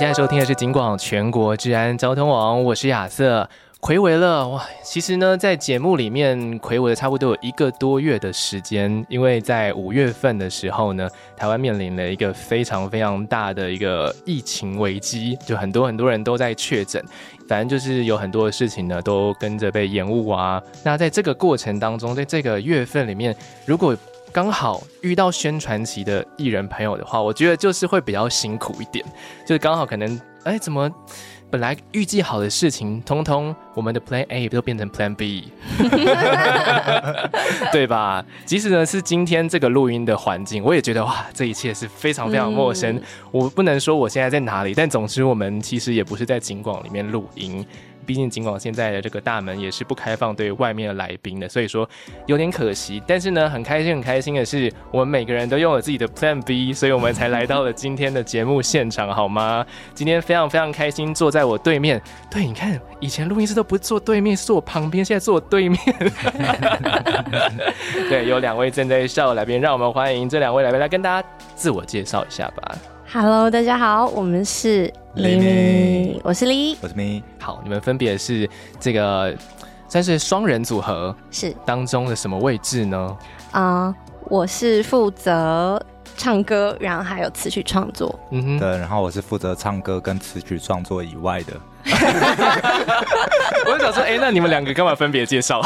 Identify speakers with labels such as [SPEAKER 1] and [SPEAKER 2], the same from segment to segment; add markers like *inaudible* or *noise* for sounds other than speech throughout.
[SPEAKER 1] 现在收听的是警广全国治安交通网，我是亚瑟。睽违了哇，其实呢，在节目里面睽违了差不多有一个多月的时间，因为在五月份的时候呢，台湾面临了一个非常非常大的一个疫情危机，就很多很多人都在确诊，反正就是有很多的事情呢都跟着被延误啊。那在这个过程当中，在这个月份里面，如果刚好遇到宣传期的艺人朋友的话，我觉得就是会比较辛苦一点，就是刚好可能哎，怎么本来预计好的事情，通通我们的 Plan A 都变成 Plan B，*laughs* 对吧？即使呢是今天这个录音的环境，我也觉得哇，这一切是非常非常陌生。嗯、我不能说我现在在哪里，但总之我们其实也不是在景广里面录音。毕竟，尽管现在的这个大门也是不开放对外面的来宾的，所以说有点可惜。但是呢，很开心，很开心的是，我们每个人都用了自己的 Plan B，所以我们才来到了今天的节目现场，好吗？今天非常非常开心，坐在我对面。对，你看，以前录音室都不坐对面，是坐我旁边，现在坐我对面。*laughs* 对，有两位正在笑的来宾，让我们欢迎这两位来宾来跟大家自我介绍一下吧。
[SPEAKER 2] Hello，大家好，我们是里米，我是黎，
[SPEAKER 3] 我是咪。
[SPEAKER 1] 好，你们分别是这个算是双人组合，
[SPEAKER 2] 是
[SPEAKER 1] 当中的什么位置呢？
[SPEAKER 2] 啊，uh, 我是负责唱歌，然后还有词曲创作。
[SPEAKER 3] 嗯哼，对，然后我是负责唱歌跟词曲创作以外的。*laughs*
[SPEAKER 1] 我就想说，哎、欸，那你们两个干嘛分别介绍？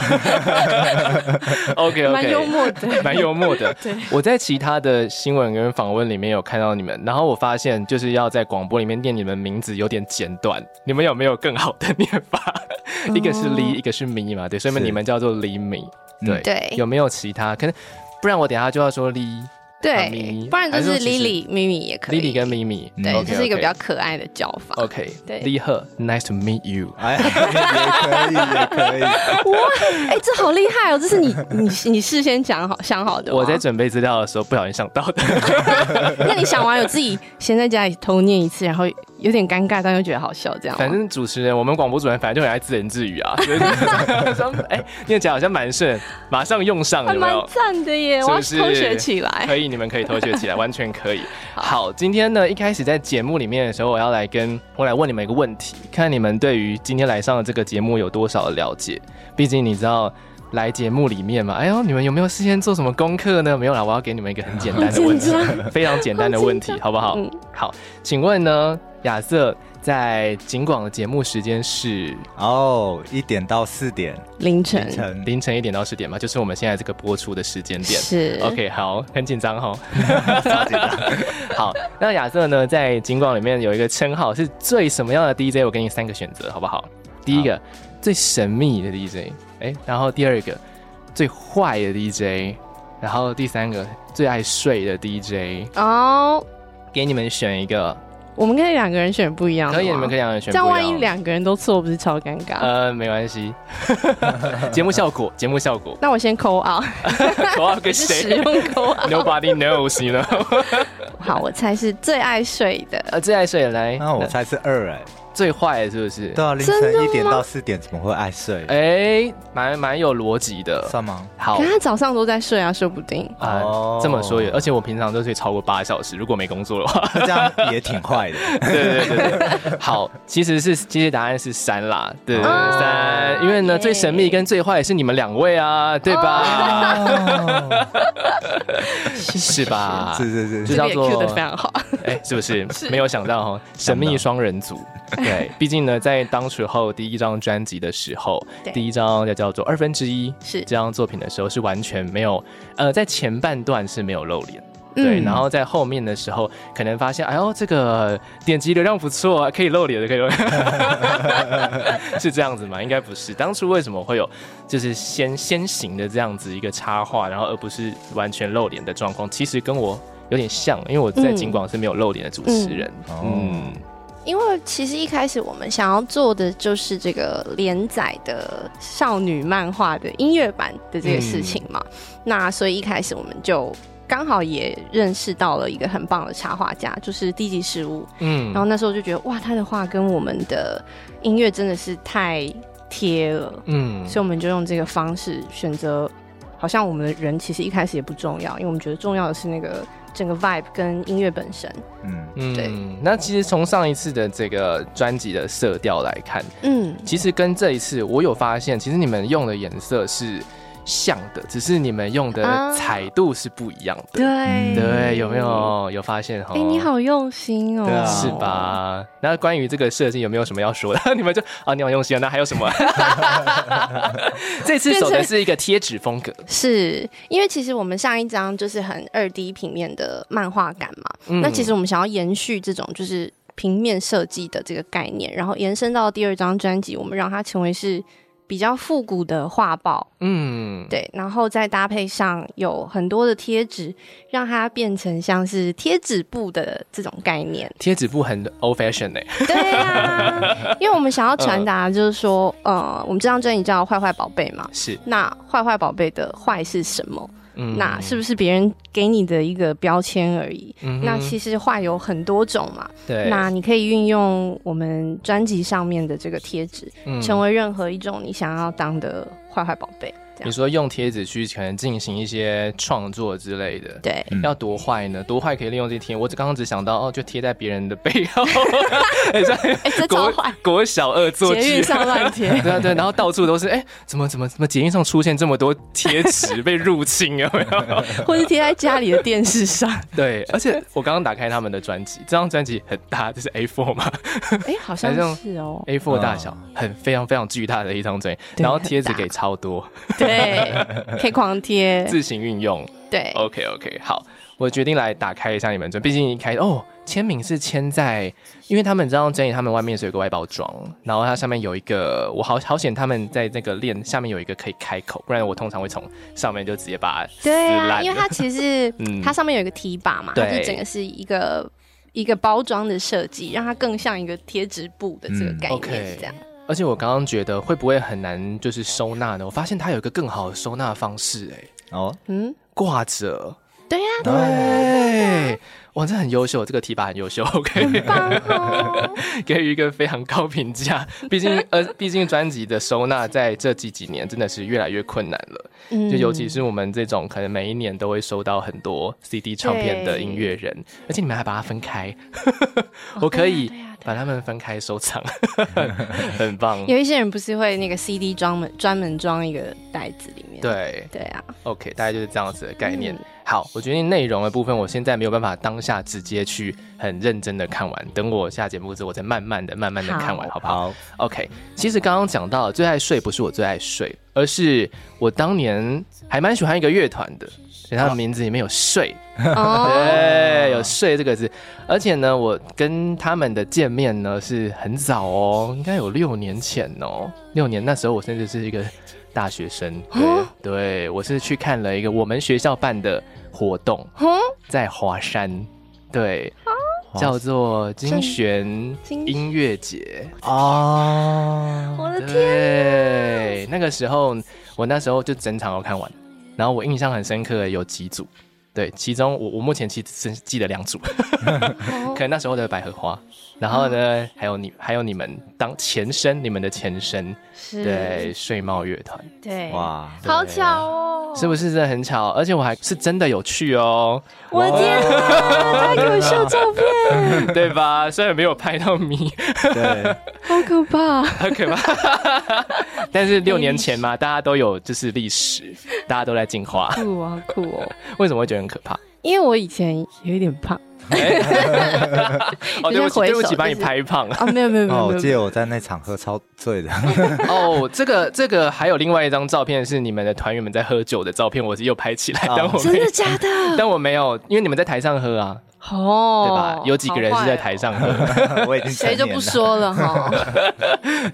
[SPEAKER 1] *laughs* OK OK，蛮
[SPEAKER 2] 幽默的，
[SPEAKER 1] 蛮幽默的。*laughs*
[SPEAKER 2] 对，
[SPEAKER 1] 我在其他的新闻跟访问里面有看到你们，然后我发现就是要在广播里面念你们名字有点简短，你们有没有更好的念法？嗯、一个是 Li，一个是咪嘛，对，所以你们叫做里米，对
[SPEAKER 2] 对，
[SPEAKER 1] 有没有其他？可能不然我等下就要说 Li。
[SPEAKER 2] 对，不然就是 Lily、咪咪也可以。
[SPEAKER 1] Lily 跟咪咪，
[SPEAKER 2] 对，这是一个比较可爱的叫法。
[SPEAKER 1] OK，对，Li He，Nice to meet you。
[SPEAKER 3] 哎，*laughs* 也可以，也可以。
[SPEAKER 2] 哇，哎，这好厉害哦！这是你你你事先讲好想好的。
[SPEAKER 1] 我在准备资料的时候不小心想到的。*laughs*
[SPEAKER 2] 那你想完有自己先在家里偷念一次，然后有点尴尬，但又觉得好笑，这样。
[SPEAKER 1] 反正主持人，我们广播主持人，反正就很爱自言自语啊。*laughs* 哎，念起来好像蛮顺，马上用上，有没有？
[SPEAKER 2] 蛮赞的耶，我要偷学起来。
[SPEAKER 1] 可以。你们可以偷学起来，*laughs* 完全可以。好，今天呢，一开始在节目里面的时候，我要来跟我来问你们一个问题，看你们对于今天来上的这个节目有多少的了解。毕竟你知道来节目里面嘛，哎呦，你们有没有事先做什么功课呢？没有啦，我要给你们一个很简单的问题，*laughs* 非常简单的问题，好不好？好，请问呢，亚瑟。在警广的节目时间是
[SPEAKER 3] 哦，一点到四点
[SPEAKER 2] 凌晨
[SPEAKER 3] 凌晨
[SPEAKER 1] 凌晨一点到四点嘛，就是我们现在这个播出的时间点。
[SPEAKER 2] 是
[SPEAKER 1] OK，好，很紧张哈，*laughs* 超紧张。*laughs* 好，那亚瑟呢，在警广里面有一个称号是最什么样的 DJ？我给你三个选择，好不好？第一个最神秘的 DJ，哎、欸，然后第二个最坏的 DJ，然后第三个最爱睡的 DJ。哦，给你们选一个。
[SPEAKER 2] 我们可以两个人选不一样，
[SPEAKER 1] 可以，你们可以两个人选不一样。
[SPEAKER 2] 这样万一两个人都错，不是超尴尬？
[SPEAKER 1] 呃，没关系，*laughs* 节目效果，节目效果。
[SPEAKER 2] 那我先扣啊，*laughs*
[SPEAKER 1] 扣啊给谁？
[SPEAKER 2] 使用扣啊
[SPEAKER 1] ，Nobody knows，you know。
[SPEAKER 2] 好，我猜是最爱睡的，
[SPEAKER 1] 呃，最爱睡的来，
[SPEAKER 3] 那我猜是二哎。
[SPEAKER 1] 最坏的是不是？
[SPEAKER 3] 对啊，凌晨一点到四点怎么会爱睡？
[SPEAKER 1] 哎，蛮蛮有逻辑的，
[SPEAKER 3] 算吗？
[SPEAKER 1] 好，可
[SPEAKER 2] 他早上都在睡啊，说不定。
[SPEAKER 1] 哦，这么说也，而且我平常都睡超过八小时，如果没工作的话，
[SPEAKER 3] 这样也挺坏的。*laughs*
[SPEAKER 1] 对对对对，好，其实是其实答案是三啦，对对三，因为呢最神秘跟最坏是你们两位啊，对吧？*laughs* 是吧？
[SPEAKER 3] 是是是，
[SPEAKER 2] 就叫做 Q 的非常好，
[SPEAKER 1] 哎，是不是？没有想到哈，神秘双人组。对，*laughs* 毕竟呢，在当时候第一张专辑的时候，第一张就叫做二分之一，是这张作品的时候是完全没有，呃，在前半段是没有露脸，嗯、对，然后在后面的时候可能发现，哎呦，这个点击流量不错啊，可以露脸的，可以露脸，*laughs* 是这样子吗？应该不是。当初为什么会有就是先先行的这样子一个插画，然后而不是完全露脸的状况？其实跟我有点像，因为我在警广是没有露脸的主持人。嗯
[SPEAKER 2] 因为其实一开始我们想要做的就是这个连载的少女漫画的音乐版的这个事情嘛，嗯、那所以一开始我们就刚好也认识到了一个很棒的插画家，就是低级事物。嗯，然后那时候就觉得哇，他的画跟我们的音乐真的是太贴了。嗯，所以我们就用这个方式选择，好像我们的人其实一开始也不重要，因为我们觉得重要的是那个。整个 vibe 跟音乐本身，嗯嗯，对。
[SPEAKER 1] 那其实从上一次的这个专辑的色调来看，嗯，其实跟这一次我有发现，其实你们用的颜色是。像的，只是你们用的彩度是不一样的。
[SPEAKER 2] 对、嗯、
[SPEAKER 1] 对，有没有有发现哈？
[SPEAKER 2] 哎、欸，你好用心哦，
[SPEAKER 1] 啊、是吧？那关于这个设计有没有什么要说的？*laughs* 你们就啊，你好用心啊。那还有什么？*laughs* 这次走的是一个贴纸风格，
[SPEAKER 2] 是因为其实我们上一张就是很二 D 平面的漫画感嘛。嗯、那其实我们想要延续这种就是平面设计的这个概念，然后延伸到第二张专辑，我们让它成为是。比较复古的画报，嗯，对，然后再搭配上有很多的贴纸，让它变成像是贴纸布的这种概念。
[SPEAKER 1] 贴纸布很 old fashion 哎，
[SPEAKER 2] 对啊，因为我们想要传达就是说，呃，呃，我们这张专辑叫《坏坏宝贝》嘛，
[SPEAKER 1] 是，
[SPEAKER 2] 那坏坏宝贝的坏是什么？嗯，那是不是别人给你的一个标签而已？嗯，那其实画有很多种嘛。
[SPEAKER 1] 对，
[SPEAKER 2] 那你可以运用我们专辑上面的这个贴纸，嗯，成为任何一种你想要当的坏坏宝贝。
[SPEAKER 1] 你说用贴纸去可能进行一些创作之类的，
[SPEAKER 2] 对，
[SPEAKER 1] 要多坏呢？多坏可以利用这贴？我只刚刚只想到哦，就贴在别人的背后，*laughs*
[SPEAKER 2] 哎，这超坏，
[SPEAKER 1] 国小恶作剧，
[SPEAKER 2] 捷运上乱贴，*laughs*
[SPEAKER 1] 对啊对，然后到处都是，哎，怎么怎么怎么捷运上出现这么多贴纸被入侵有没有？*laughs*
[SPEAKER 2] 或是贴在家里的电视上？
[SPEAKER 1] 对，而且我刚刚打开他们的专辑，这张专辑很大，这是 A4 嘛？
[SPEAKER 2] 哎，好像是哦
[SPEAKER 1] ，A4 大小，很非常非常巨大的一张专辑，然后贴纸给超多。
[SPEAKER 2] 对，可以狂贴，
[SPEAKER 1] 自行运用。
[SPEAKER 2] 对
[SPEAKER 1] ，OK OK，好，我决定来打开一下你们这，毕竟一开哦，签名是签在，因为他们这张专辑，他们外面是有个外包装，然后它上面有一个，我好好险，他们在那个链下面有一个可以开口，不然我通常会从上面就直接把它。
[SPEAKER 2] 对啊，因为它其实，嗯，它上面有一个提把嘛，它就整个是一个一个包装的设计，让它更像一个贴纸布的这个概念，嗯 okay、这样。
[SPEAKER 1] 而且我刚刚觉得会不会很难，就是收纳呢？我发现它有一个更好的收纳方式，哎，哦，嗯，挂着，
[SPEAKER 2] 对呀，
[SPEAKER 1] 对，哇，这很优秀，这个提拔很优秀，OK，
[SPEAKER 2] 很棒哦，*laughs*
[SPEAKER 1] 给予一个非常高评价。毕竟，*laughs* 呃，毕竟专辑的收纳在这几几年真的是越来越困难了，嗯，就尤其是我们这种可能每一年都会收到很多 CD 唱片的音乐人，而且你们还把它分开，我可以。把它们分开收藏，*laughs* 很棒。
[SPEAKER 2] 有一些人不是会那个 CD 专门专门装一个袋子里面。
[SPEAKER 1] 对
[SPEAKER 2] 对啊
[SPEAKER 1] ，OK，大概就是这样子的概念。嗯、好，我决定内容的部分，我现在没有办法当下直接去很认真的看完，等我下节目之后，我再慢慢的、慢慢的看完，好，好不好，好？OK。其实刚刚讲到最爱睡不是我最爱睡，而是我当年还蛮喜欢一个乐团的。他的名字里面有“睡”，对，有“睡”这个字。而且呢，我跟他们的见面呢是很早哦，应该有六年前哦。六年那时候我甚至是一个大学生，对，对我是去看了一个我们学校办的活动，在华山，对，叫做金旋音乐节
[SPEAKER 2] 哦。我的天，
[SPEAKER 1] 对，那个时候我那时候就整场都看完。然后我印象很深刻的有几组，对，其中我我目前其实记得两组，*laughs* 可能那时候的百合花，然后呢还有你还有你们当前身，你们的前身，是。对，睡帽乐团，
[SPEAKER 2] 对，哇，好巧哦，
[SPEAKER 1] 是不是真的很巧？而且我还是真的有去哦，
[SPEAKER 2] 我的天啊，他给我秀照片，*laughs*
[SPEAKER 1] 对吧？虽然没有拍到你，对，*laughs*
[SPEAKER 2] 好可怕，
[SPEAKER 1] 好可怕。但是六年前嘛，大家都有就是历史，大家都在进化，
[SPEAKER 2] 酷啊酷哦！
[SPEAKER 1] 为什么会觉得很可怕？
[SPEAKER 2] 因为我以前有一点胖。*laughs*
[SPEAKER 1] 哦，对不起，对不起，把你拍胖了。
[SPEAKER 2] 啊，没有没有没有。
[SPEAKER 3] 我记得我在那场喝超醉的。*laughs*
[SPEAKER 1] 哦，这个这个还有另外一张照片是你们的团员们在喝酒的照片，我是又拍起来。但我
[SPEAKER 2] 真的假的？
[SPEAKER 1] 但我没有，因为你们在台上喝啊。哦，对吧？有几个人是在台上喝，*laughs*
[SPEAKER 3] 我已经
[SPEAKER 2] 谁就不说了哈，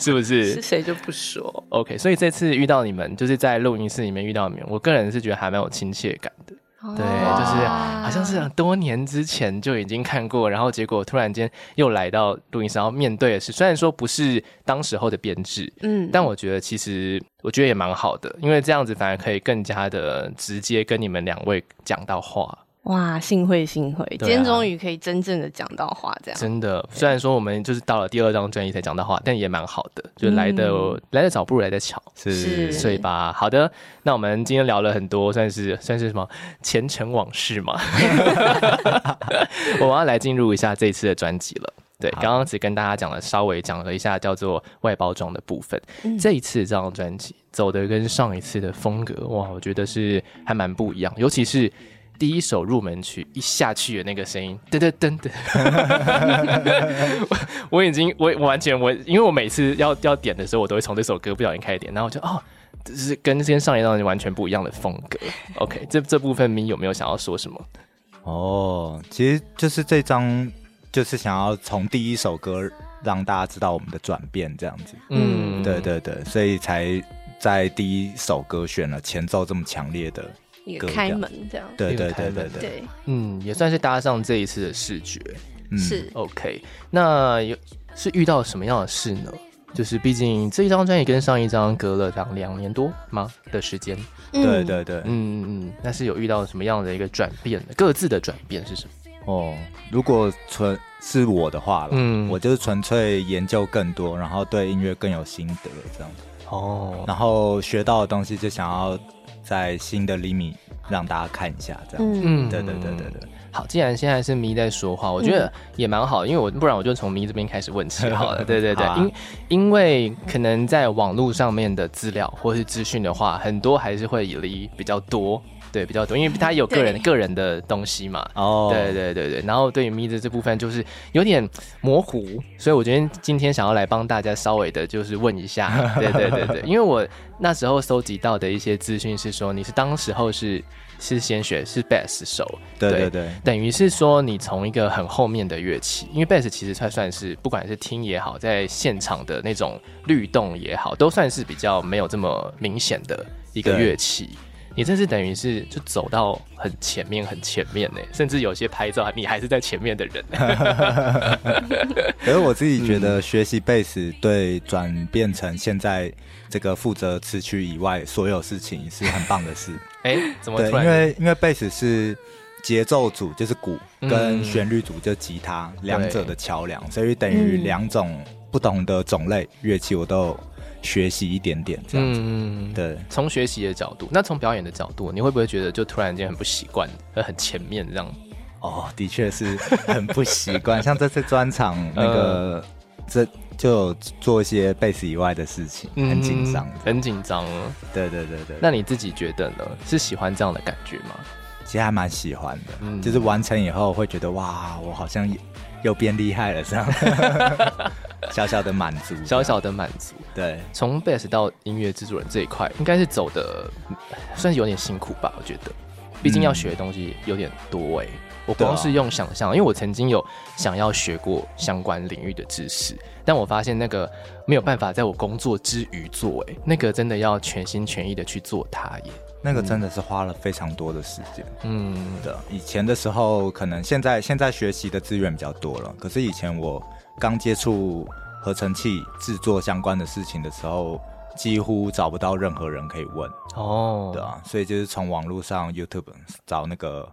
[SPEAKER 1] 是不是？
[SPEAKER 2] 是谁就不说。
[SPEAKER 1] OK，所以这次遇到你们，就是在录音室里面遇到你们，我个人是觉得还蛮有亲切感的。对，就是好像是多年之前就已经看过，然后结果突然间又来到录音室，然后面对的是虽然说不是当时候的编制，嗯，但我觉得其实我觉得也蛮好的，因为这样子反而可以更加的直接跟你们两位讲到话。
[SPEAKER 2] 哇，幸会幸会，今天终于可以真正的讲到话，这样、啊、
[SPEAKER 1] 真的。虽然说我们就是到了第二张专辑才讲到话，但也蛮好的，就来的、嗯、来的早不如来的巧，
[SPEAKER 3] 是，
[SPEAKER 1] 所以吧。好的，那我们今天聊了很多，算是算是什么前尘往事嘛。*laughs* 我们要来进入一下这一次的专辑了。对，刚刚只跟大家讲了稍微讲了一下叫做外包装的部分。嗯、这一次这张专辑走的跟上一次的风格，哇，我觉得是还蛮不一样，尤其是。第一首入门曲一下去的那个声音，噔噔噔噔，我我已经我完全我，因为我每次要要点的时候，我都会从这首歌不小心开始点，然后我就哦，这是跟之前上一张完全不一样的风格。OK，这这部分你有没有想要说什么？
[SPEAKER 3] 哦，其实就是这张就是想要从第一首歌让大家知道我们的转变这样子。嗯，对对对，所以才在第一首歌选了前奏这么强烈的。
[SPEAKER 2] 一个开门这样，
[SPEAKER 3] 对对对对对，
[SPEAKER 2] 对，
[SPEAKER 1] 嗯，也算是搭上这一次的视觉，
[SPEAKER 3] 嗯、
[SPEAKER 2] 是
[SPEAKER 1] OK。那有是遇到什么样的事呢？就是毕竟这一张专辑跟上一张隔了两两年多吗的时间？
[SPEAKER 3] 嗯、对对对，
[SPEAKER 1] 嗯嗯，那是有遇到什么样的一个转变？各自的转变是什么？
[SPEAKER 3] 哦，如果纯是我的话了，嗯，我就是纯粹研究更多，然后对音乐更有心得这样子。哦，然后学到的东西就想要。在新的厘米让大家看一下，这样子。嗯，对对对对对。
[SPEAKER 1] 好，既然现在是咪在说话，我觉得也蛮好，因为我不然我就从咪这边开始问起好了。对 *laughs* 对对，因因为可能在网络上面的资料或是资讯的话，很多还是会离比较多。对，比较多，因为他有个人个人的东西嘛。哦，对对对对。然后对于咪的这部分就是有点模糊，所以我觉得今天想要来帮大家稍微的，就是问一下。*laughs* 对对对对，因为我那时候搜集到的一些资讯是说，你是当时候是是先学是 bass 手。
[SPEAKER 3] 对对对，
[SPEAKER 1] 等于是说你从一个很后面的乐器，因为 bass 其实它算是不管是听也好，在现场的那种律动也好，都算是比较没有这么明显的一个乐器。你这是等于是就走到很前面很前面呢，甚至有些拍照你还是在前面的人。*laughs*
[SPEAKER 3] 可是我自己觉得学习贝斯对转变成现在这个负责词曲以外所有事情是很棒的事。*laughs*
[SPEAKER 1] 哎，怎么？
[SPEAKER 3] 对，因为因为贝斯是节奏组，就是鼓跟旋律组就吉他两者的桥梁，所以等于两种不同的种类乐器我都有。学习一点点这样子，嗯，对。
[SPEAKER 1] 从学习的角度，那从表演的角度，你会不会觉得就突然间很不习惯，很前面这样？
[SPEAKER 3] 哦，的确是很不习惯。*laughs* 像这次专场那个，这就做一些贝斯以外的事情，很紧张，
[SPEAKER 1] 很紧张。
[SPEAKER 3] 对对对对。
[SPEAKER 1] 那你自己觉得呢？是喜欢这样的感觉吗？
[SPEAKER 3] 其实还蛮喜欢的，嗯，就是完成以后会觉得哇，我好像又变厉害了这样。*laughs* 小小的满足，
[SPEAKER 1] 小小的满足。对，从 bass 到音乐制作人这一块，应该是走的算是有点辛苦吧？我觉得，毕竟要学的东西有点多哎、我光是用想象，啊、因为我曾经有想要学过相关领域的知识，但我发现那个没有办法在我工作之余做哎、欸，那个真的要全心全意的去做它耶。
[SPEAKER 3] 那个真的是花了非常多的时间。嗯，的。以前的时候，可能现在现在学习的资源比较多了，可是以前我。刚接触合成器制作相关的事情的时候，几乎找不到任何人可以问哦，对啊，所以就是从网络上 YouTube 找那个。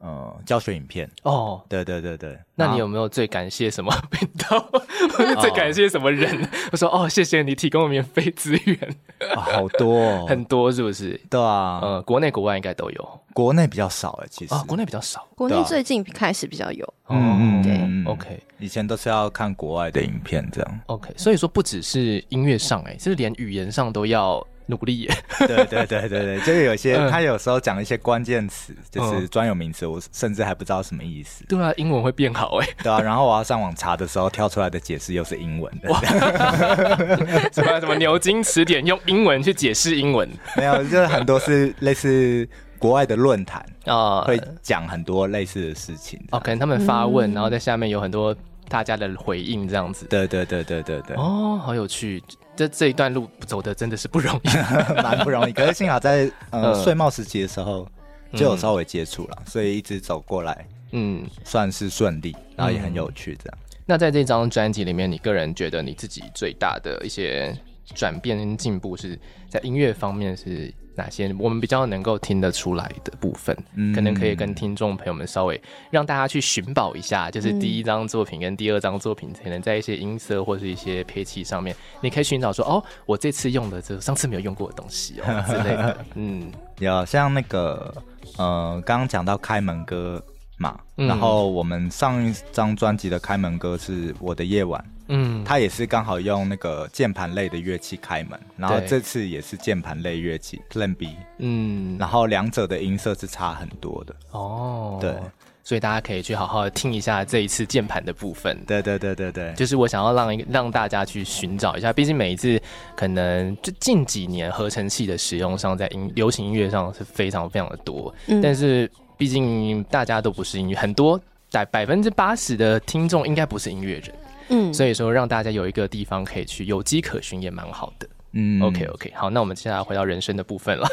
[SPEAKER 3] 呃，教学影片。哦，对对对对，
[SPEAKER 1] 那你有没有最感谢什么频道？*laughs* 最感谢什么人？我说哦，谢谢你提供免费资源，
[SPEAKER 3] 好多，*laughs*
[SPEAKER 1] 很多是不是？
[SPEAKER 3] 对啊，
[SPEAKER 1] 呃，国内国外应该都有，
[SPEAKER 3] 国内比较少哎，其实。
[SPEAKER 1] 啊，国内比较少，
[SPEAKER 2] 国内最近开始比较有，
[SPEAKER 1] 嗯嗯，对，OK，
[SPEAKER 3] 以前都是要看国外的影片这样
[SPEAKER 1] ，OK，所以说不只是音乐上哎，是连语言上都要。努力，
[SPEAKER 3] 对对对对对，就是有些他有时候讲一些关键词，就是专有名词，我甚至还不知道什么意思。
[SPEAKER 1] 对啊，英文会变好哎。*laughs*
[SPEAKER 3] 对啊，然后我要上网查的时候，跳出来的解释又是英文的。*laughs*
[SPEAKER 1] 什么什么牛津词典用英文去解释英文？
[SPEAKER 3] 没有，就是很多是类似国外的论坛啊，会讲很多类似的事情。
[SPEAKER 1] 哦，可能他们发问，然后在下面有很多大家的回应，这样子。
[SPEAKER 3] 对对对对对对。
[SPEAKER 1] 哦，好有趣。这这一段路走的真的是不容易，*laughs*
[SPEAKER 3] 蛮不容易。可是幸好在呃，睡帽时期的时候，就有稍微接触了，所以一直走过来，嗯，算是顺利，然后也很有趣这样。
[SPEAKER 1] 那在这张专辑里面，你个人觉得你自己最大的一些转变跟进步是在音乐方面是哪些？我们比较能够听得出来的部分，嗯，可能可以跟听众朋友们稍微让大家去寻宝一下，就是第一张作品跟第二张作品，可能在一些音色或是一些配器上面，你可以寻找说，哦，我这次用的这上次没有用过的东西哦 *laughs* 之类的。嗯，
[SPEAKER 3] 有像那个呃，刚刚讲到开门歌。嘛，然后我们上一张专辑的开门歌是我的夜晚，嗯，它也是刚好用那个键盘类的乐器开门，然后这次也是键盘类乐器 Plan B，嗯，然后两者的音色是差很多的。哦，对，
[SPEAKER 1] 所以大家可以去好好的听一下这一次键盘的部分，
[SPEAKER 3] 对对对对对，
[SPEAKER 1] 就是我想要让让大家去寻找一下，毕竟每一次可能就近几年合成器的使用上，在音流行音乐上是非常非常的多，嗯，但是。毕竟大家都不是音乐，很多百百分之八十的听众应该不是音乐人，嗯，所以说让大家有一个地方可以去有迹可循也蛮好的，嗯，OK OK，好，那我们接下来回到人生的部分了，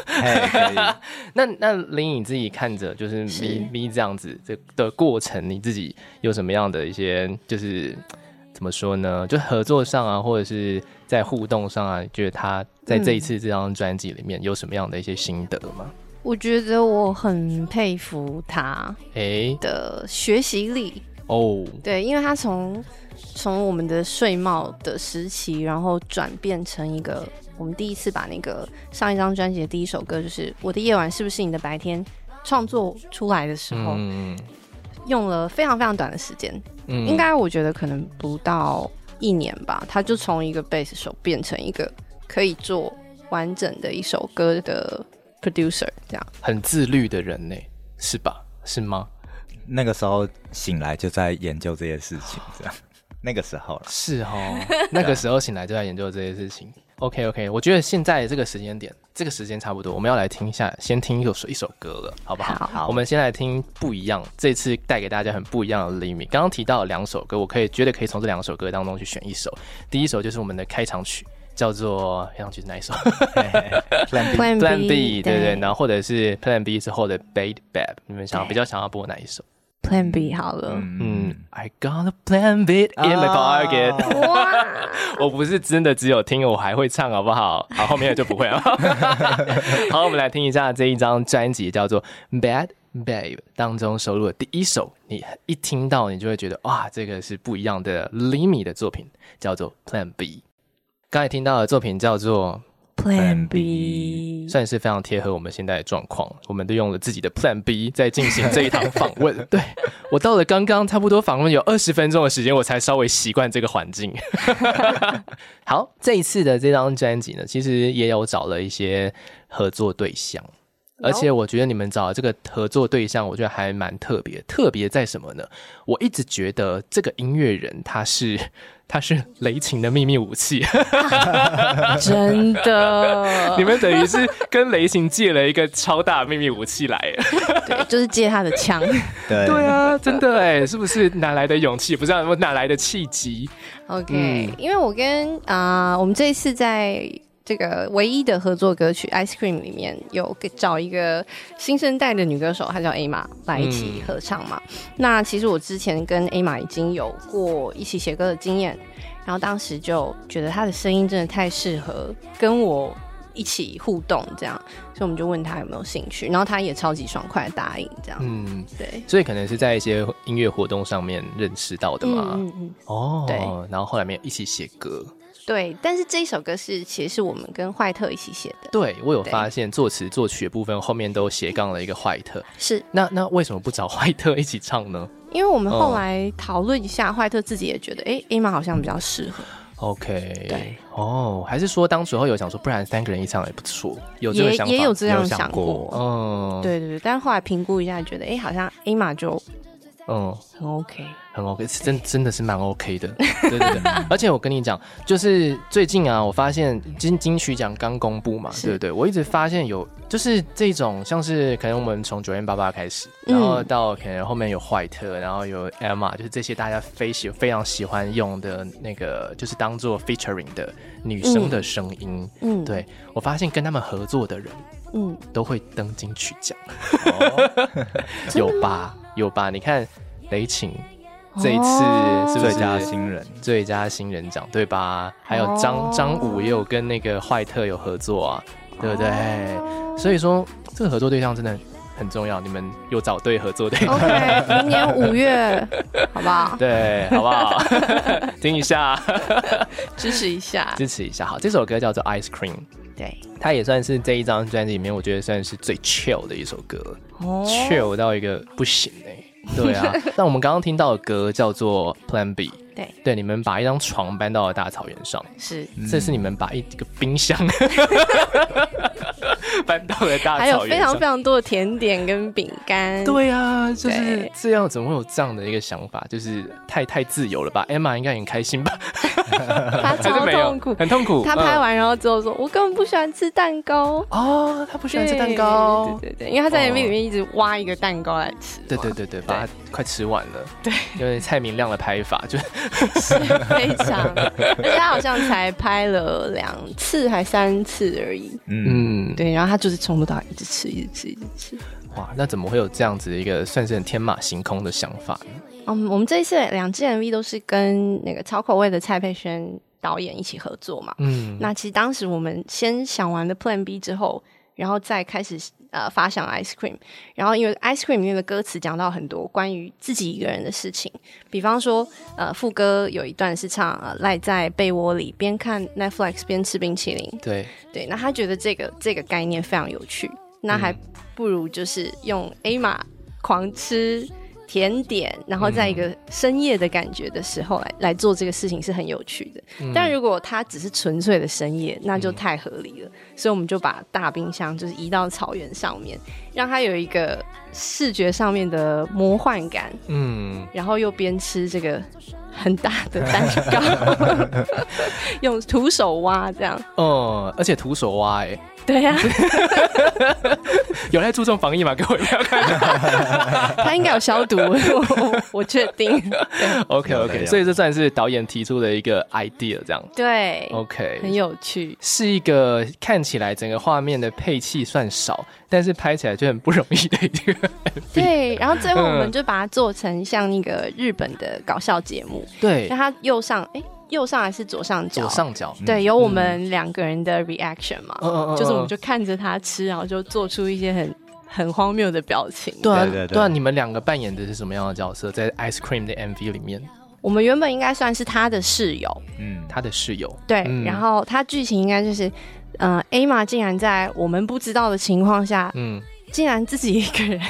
[SPEAKER 1] *laughs* 那那林颖自己看着就是咪咪这样子这的过程，你自己有什么样的一些就是怎么说呢？就合作上啊，或者是在互动上啊，觉得他在这一次这张专辑里面有什么样的一些心得吗？
[SPEAKER 2] 我觉得我很佩服他的学习力。哦，对，因为他从从我们的睡帽的时期，然后转变成一个我们第一次把那个上一张专辑的第一首歌，就是《我的夜晚是不是你的白天》创作出来的时候，嗯、用了非常非常短的时间，嗯、应该我觉得可能不到一年吧，他就从一个贝斯手变成一个可以做完整的一首歌的。producer 这样
[SPEAKER 1] 很自律的人呢，是吧？是吗？
[SPEAKER 3] 那个时候醒来就在研究这些事情，这样。那个时候了，
[SPEAKER 1] 是哦。*laughs* 那个时候醒来就在研究这些事情。OK OK，我觉得现在这个时间点，这个时间差不多，我们要来听一下，先听一首一首歌了，好不好？好，我们先来听不一样，这次带给大家很不一样的 Limi。刚刚提到两首歌，我可以觉得可以从这两首歌当中去选一首。第一首就是我们的开场曲。叫做开场曲是哪一首？Plan B，Plan B，, 对，对，然后或者是 Plan B 之后的 Bad Bad，你们想比较想要播哪一首
[SPEAKER 2] ？Plan B 好了，
[SPEAKER 1] 嗯，I got a Plan B in the pocket。哇，*laughs* 我不是真的只有听，我还会唱，好不好？好，后面的就不会了。*laughs* 好，我们来听一下这一张专辑，叫做 Bad Babe 当中收录的第一首，你一听到你就会觉得哇，这个是不一样的 Limi 的作品，叫做 Plan B。刚才听到的作品叫做
[SPEAKER 2] Plan B，
[SPEAKER 1] 算是非常贴合我们现在的状况。我们都用了自己的 Plan B 在进行这一堂访问。*laughs* 对，我到了刚刚差不多访问有二十分钟的时间，我才稍微习惯这个环境。*laughs* 好，这一次的这张专辑呢，其实也有找了一些合作对象，而且我觉得你们找的这个合作对象，我觉得还蛮特别。特别在什么呢？我一直觉得这个音乐人他是。*laughs* 他是雷琴的秘密武器，*laughs*
[SPEAKER 2] 真的。
[SPEAKER 1] 你们等于是跟雷琴借了一个超大的秘密武器来，
[SPEAKER 2] 对，就是借他的枪。*laughs*
[SPEAKER 3] 对
[SPEAKER 1] 对啊，真的哎，是不是哪来的勇气？不知道哪来的契机
[SPEAKER 2] ？OK，嗯，因为我跟啊，呃，我们这一次在。这个唯一的合作歌曲《Ice Cream》里面有找一个新生代的女歌手，她叫 A 玛来一起合唱嘛。嗯、那其实我之前跟 A 玛已经有过一起写歌的经验，然后当时就觉得她的声音真的太适合跟我一起互动，这样，所以我们就问她有没有兴趣，然后她也超级爽快答应，这样。嗯，对。
[SPEAKER 1] 所以可能是在一些音乐活动上面认识到的嘛。嗯嗯。哦，对。然后后来没有一起写歌。
[SPEAKER 2] 对，但是这一首歌是其实是我们跟坏特一起写的。
[SPEAKER 1] 对，我有发现作词作曲的部分后面都斜杠了一个坏特。
[SPEAKER 2] 是，
[SPEAKER 1] 那那为什么不找坏特一起唱呢？
[SPEAKER 2] 因为我们后来讨论一下，坏、哦、特自己也觉得，哎，A 玛好像比较适合。
[SPEAKER 1] OK，对，哦，还是说当时候有想说，不然三个人一唱也不错，有这个想
[SPEAKER 2] 法，也也有这样想过。嗯，对对对，但是后来评估一下，觉得，哎，好像 A 玛就嗯，很 OK，
[SPEAKER 1] 很 OK，是真真的是蛮 OK 的，*laughs* 对对对。而且我跟你讲，就是最近啊，我发现金金曲奖刚公布嘛，对不对？我一直发现有，就是这种像是可能我们从九零八八开始，然后到可能后面有坏特，然后有 Emma，就是这些大家非喜非常喜欢用的那个，就是当做 featuring 的女生的声音。嗯，对，我发现跟他们合作的人，嗯，都会登金曲奖，*laughs* 有吧？有吧？你看雷擎这一次是不是最佳新人？最佳新人奖对吧？还有张张武也有跟那个坏特有合作啊，对不对？所以说这个合作对象真的很重要，你们有找对合作对象。
[SPEAKER 2] OK，明年五月，*laughs* 好不好？
[SPEAKER 1] 对，好不好？*laughs* 听一下，*laughs*
[SPEAKER 2] 支持一下，
[SPEAKER 1] 支持一下。好，这首歌叫做 Ice Cream，
[SPEAKER 2] 对，
[SPEAKER 1] 它也算是这一张专辑里面，我觉得算是最 chill 的一首歌。chill 到一个不行哎、欸，*laughs* 对啊。那我们刚刚听到的歌叫做 Plan B，
[SPEAKER 2] 对。
[SPEAKER 1] 对，你们把一张床搬到了大草原上，
[SPEAKER 2] 是，
[SPEAKER 1] 这是你们把一个冰箱 *laughs* *laughs* *laughs* 搬到了大草原，
[SPEAKER 2] 还有非常非常多的甜点跟饼干。
[SPEAKER 1] 对啊，就是这样，怎么会有这样的一个想法？就是太太自由了吧？Emma 应该很开心吧？*laughs*
[SPEAKER 2] 他超痛苦，
[SPEAKER 1] 很痛苦。
[SPEAKER 2] 他拍完然后之后说：“我根本不喜欢吃蛋糕。”
[SPEAKER 1] 哦，他不喜欢吃蛋糕。
[SPEAKER 2] 对对对，因为他在 MV 里面一直挖一个蛋糕来吃。
[SPEAKER 1] 对对对对，把它快吃完了。对，因为蔡明亮的拍法就是
[SPEAKER 2] 非常，*laughs* 而且他好像才拍了两次还三次而已。嗯，对，然后他就是从头到尾一直吃，一直吃，一直吃。
[SPEAKER 1] 哇，那怎么会有这样子的一个算是很天马行空的想法呢？
[SPEAKER 2] 嗯，我们这一次两支 MV 都是跟那个超口味的蔡佩轩导演一起合作嘛。嗯，那其实当时我们先想完了 Plan B 之后，然后再开始呃发想 Ice Cream。然后因为 Ice Cream 里面的歌词讲到很多关于自己一个人的事情，比方说呃副歌有一段是唱呃赖在被窝里边看 Netflix 边吃冰淇淋。
[SPEAKER 1] 对
[SPEAKER 2] 对，那他觉得这个这个概念非常有趣，那还不如就是用 A 玛狂吃。甜点，然后在一个深夜的感觉的时候来、嗯、来做这个事情是很有趣的。嗯、但如果它只是纯粹的深夜，那就太合理了。嗯、所以我们就把大冰箱就是移到草原上面，让它有一个视觉上面的魔幻感。嗯，然后又边吃这个很大的蛋糕，*laughs* 用徒手挖这样。
[SPEAKER 1] 哦、嗯，而且徒手挖哎、欸。
[SPEAKER 2] 对呀，*laughs*
[SPEAKER 1] 有在注重防疫吗？各位不要看，*laughs*
[SPEAKER 2] 他应该有消毒，我我确定。
[SPEAKER 1] OK OK，所以这算是导演提出的一个 idea，这样。
[SPEAKER 2] 对
[SPEAKER 1] ，OK，
[SPEAKER 2] 很有趣，
[SPEAKER 1] 是一个看起来整个画面的配器算少，但是拍起来就很不容易的一个。*laughs*
[SPEAKER 2] 对，然后最后我们就把它做成像那个日本的搞笑节目。
[SPEAKER 1] 对，
[SPEAKER 2] 那它右上哎。右上还是左上角？
[SPEAKER 1] 左上角。
[SPEAKER 2] 对，有我们两个人的 reaction 嘛，就是我们就看着他吃，然后就做出一些很很荒谬的表情。
[SPEAKER 1] 对啊，对啊，你们两个扮演的是什么样的角色？在 Ice Cream 的 MV 里面，
[SPEAKER 2] 我们原本应该算是他的室友，
[SPEAKER 1] 嗯，他的室友。
[SPEAKER 2] 对，然后他剧情应该就是，嗯，Emma 竟然在我们不知道的情况下，嗯，竟然自己一个人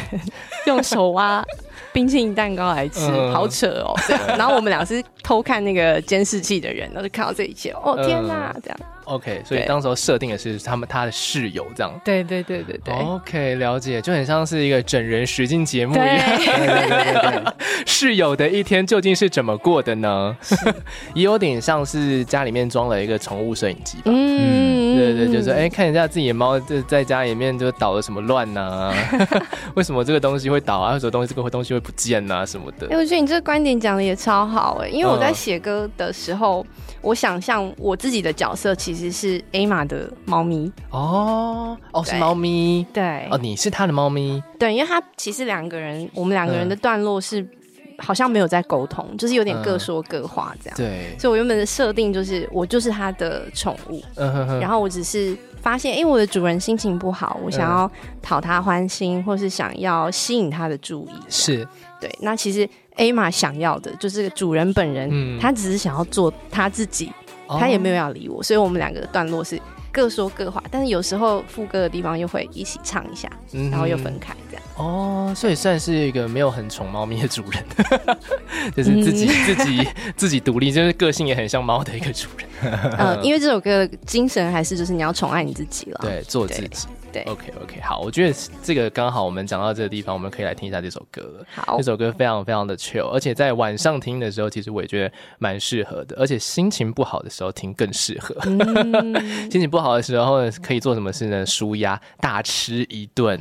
[SPEAKER 2] 用手挖。*laughs* 冰淇淋蛋糕来吃，嗯、好扯哦！然后我们俩是偷看那个监视器的人，然后就看到这一切，哦天哪，这样。
[SPEAKER 1] OK，所以当时候设定的是他们他的室友这样。
[SPEAKER 2] 对对对对对。
[SPEAKER 1] OK，了解，就很像是一个整人实境节目一样。*laughs* 室友的一天究竟是怎么过的呢？*laughs* 也有点像是家里面装了一个宠物摄影机吧。嗯，对对，就是哎，看一下自己的猫在在家里面就捣了什么乱呢？*laughs* 为什么这个东西会倒啊？为什么东西这个东西会不见啊？什么的？
[SPEAKER 2] 哎，我觉得你这个观点讲的也超好哎，因为我在写歌的时候，我想象我自己的角色其实。其实是 Emma 的猫咪。
[SPEAKER 1] 哦哦，是猫咪。
[SPEAKER 2] 对。
[SPEAKER 1] 哦，你是他的猫咪？
[SPEAKER 2] 对，因为他其实两个人，我们两个人的段落是好像没有在沟通，就是有点各说各话这样。
[SPEAKER 1] 对，
[SPEAKER 2] 所以我原本的设定就是我就是他的宠物，然后我只是发现，因为我的主人心情不好，我想要讨他欢心，或是想要吸引他的注意。
[SPEAKER 1] 是。
[SPEAKER 2] 对，那其实 Emma 想要的就是主人本人，他只是想要做他自己。他也没有要理我，所以我们两个段落是各说各话，但是有时候副歌的地方又会一起唱一下，嗯、然后又分开这样。
[SPEAKER 1] 哦，所以算是一个没有很宠猫咪的主人，*laughs* 就是自己、嗯、自己自己独立，就是个性也很像猫的一个主人。
[SPEAKER 2] 嗯，因为这首歌的精神还是就是你要宠爱你自己了，
[SPEAKER 1] 对，做自己。
[SPEAKER 2] 对
[SPEAKER 1] ，OK OK，好，我觉得这个刚好我们讲到这个地方，我们可以来听一下这首歌了。
[SPEAKER 2] 好，
[SPEAKER 1] 这首歌非常非常的 chill，而且在晚上听的时候，其实我也觉得蛮适合的。而且心情不好的时候听更适合。嗯、*laughs* 心情不好的时候呢，可以做什么事呢？舒压，大吃一顿。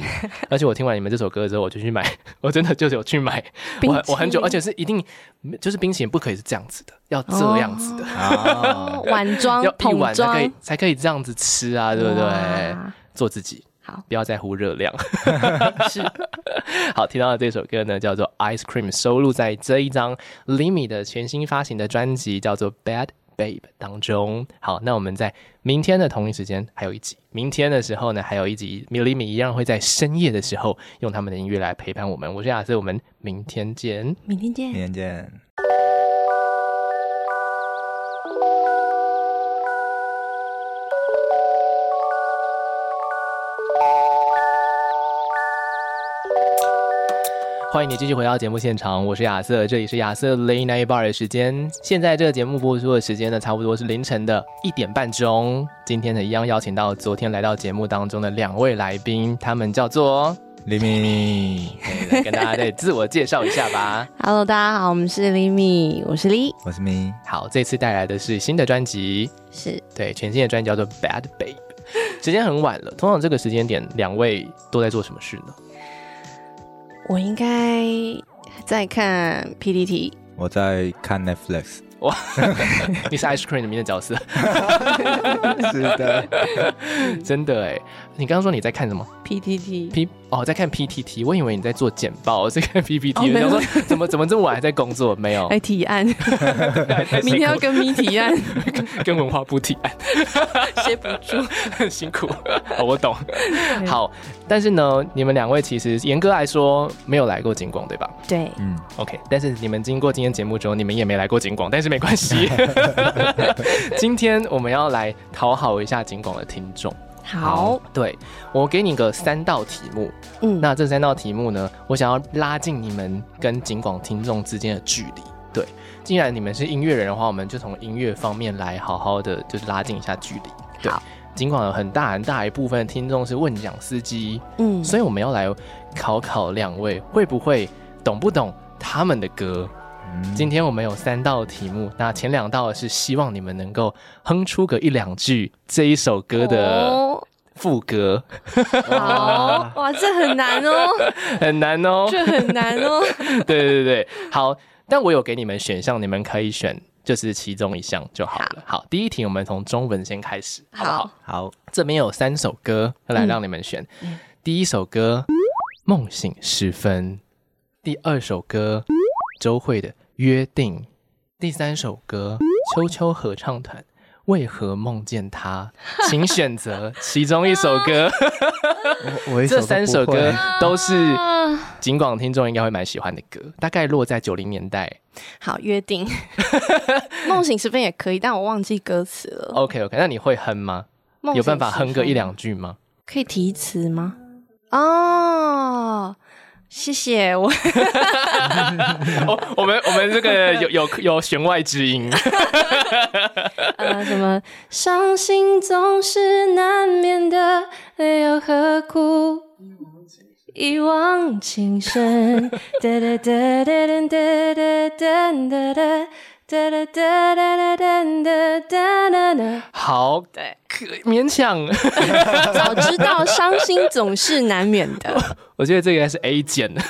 [SPEAKER 1] 而且我听完你们这首歌之后，我就去买，*laughs* 我真的就是有去买。我我很久，而且是一定就是冰淇淋不可以是这样子的，要这样子的。
[SPEAKER 2] 哦，*laughs* 碗装
[SPEAKER 1] 要一碗才可以才可以这样子吃啊，对不对？做自己。
[SPEAKER 2] 好，
[SPEAKER 1] 不要在乎热量。*laughs*
[SPEAKER 2] 是，*laughs*
[SPEAKER 1] 好，听到的这首歌呢，叫做《Ice Cream》，收录在这一张 Limi 的全新发行的专辑，叫做《Bad Babe》当中。好，那我们在明天的同一时间还有一集，明天的时候呢，还有一集 Limi 一样会在深夜的时候用他们的音乐来陪伴我们。我是亚瑟，我们明天见，
[SPEAKER 2] 明天见，
[SPEAKER 3] 明天见。
[SPEAKER 1] 欢迎你继续回到节目现场，我是亚瑟，这里是亚瑟 Late Night Bar 的时间。现在这个节目播出的时间呢，差不多是凌晨的一点半钟。今天呢，一样邀请到昨天来到节目当中的两位来宾，他们叫做
[SPEAKER 3] Limy，
[SPEAKER 1] 来跟大家再自我介绍一下吧。
[SPEAKER 2] Hello，大家好，我们是 Limy，我是 Lee，
[SPEAKER 3] 我是 Me。
[SPEAKER 1] 好，这次带来的是新的专辑，
[SPEAKER 2] 是对
[SPEAKER 1] 全新的专辑叫做 Bad Babe。时间很晚了，通常这个时间点，两位都在做什么事呢？
[SPEAKER 2] 我应该在看 PPT，
[SPEAKER 3] 我在看 Netflix。
[SPEAKER 1] 哇，*laughs* 你是 Ice Cream 里面的角色？*laughs*
[SPEAKER 3] 是的，*laughs*
[SPEAKER 1] 真的哎。你刚刚说你在看什么
[SPEAKER 2] ？PTT，P
[SPEAKER 1] 哦，在看 PTT。我以为你在做简报，我在看 PPT。我想说，怎么怎么这么晚还在工作？没有，*laughs*
[SPEAKER 2] 来提案。*laughs* 明天要跟咪提案，*laughs*
[SPEAKER 1] 跟文化部提案，
[SPEAKER 2] 接不住，
[SPEAKER 1] 很辛苦。我懂。好，但是呢，你们两位其实严格来说没有来过景广，对吧？
[SPEAKER 2] 对，
[SPEAKER 3] 嗯
[SPEAKER 1] ，OK。但是你们经过今天节目之后，你们也没来过景广，但是没关系。今天我们要来讨好一下景广的听众。
[SPEAKER 2] 好，
[SPEAKER 1] 对，我给你个三道题目，嗯，那这三道题目呢，我想要拉近你们跟景广听众之间的距离。对，既然你们是音乐人的话，我们就从音乐方面来好好的就是拉近一下距离。对，尽管有很大很大一部分听众是问讲司机，嗯，所以我们要来考考两位会不会懂不懂他们的歌。嗯，今天我们有三道题目，那前两道是希望你们能够哼出个一两句这一首歌的。副歌，
[SPEAKER 2] 好哇，这很难哦，*laughs*
[SPEAKER 1] 很难哦，
[SPEAKER 2] 这很难哦。*laughs*
[SPEAKER 1] 对对对，好，但我有给你们选项，你们可以选，就是其中一项就好了。好，好，第一题我们从中文先开始，好不好？
[SPEAKER 3] 好，
[SPEAKER 1] 这边有三首歌要来让你们选。嗯、第一首歌《梦醒时分》，第二首歌周慧的《约定》，第三首歌秋秋合唱团。为何梦见他？请选择 *laughs* 其中一首歌。这三首歌都是尽管听众应该会蛮喜欢的歌，大概落在九零年代。
[SPEAKER 2] 好，约定。*laughs* 梦醒时分也可以，但我忘记歌词了。
[SPEAKER 1] OK OK，那你会哼吗？有办法哼个一两句吗？
[SPEAKER 2] 可以提词吗？哦。谢谢我，
[SPEAKER 1] 我 *laughs* 我们我们这个有有有弦外之音，*laughs*
[SPEAKER 2] 呃，什么伤心总是难免的，又何苦一往情深？*laughs* 哒哒哒哒哒哒哒哒哒。哒哒哒哒哒哒哒哒哒。
[SPEAKER 1] 好，对，可勉强。
[SPEAKER 2] 早知道伤心总是难免的。*laughs*
[SPEAKER 1] 我觉得这个应该是 A 减的。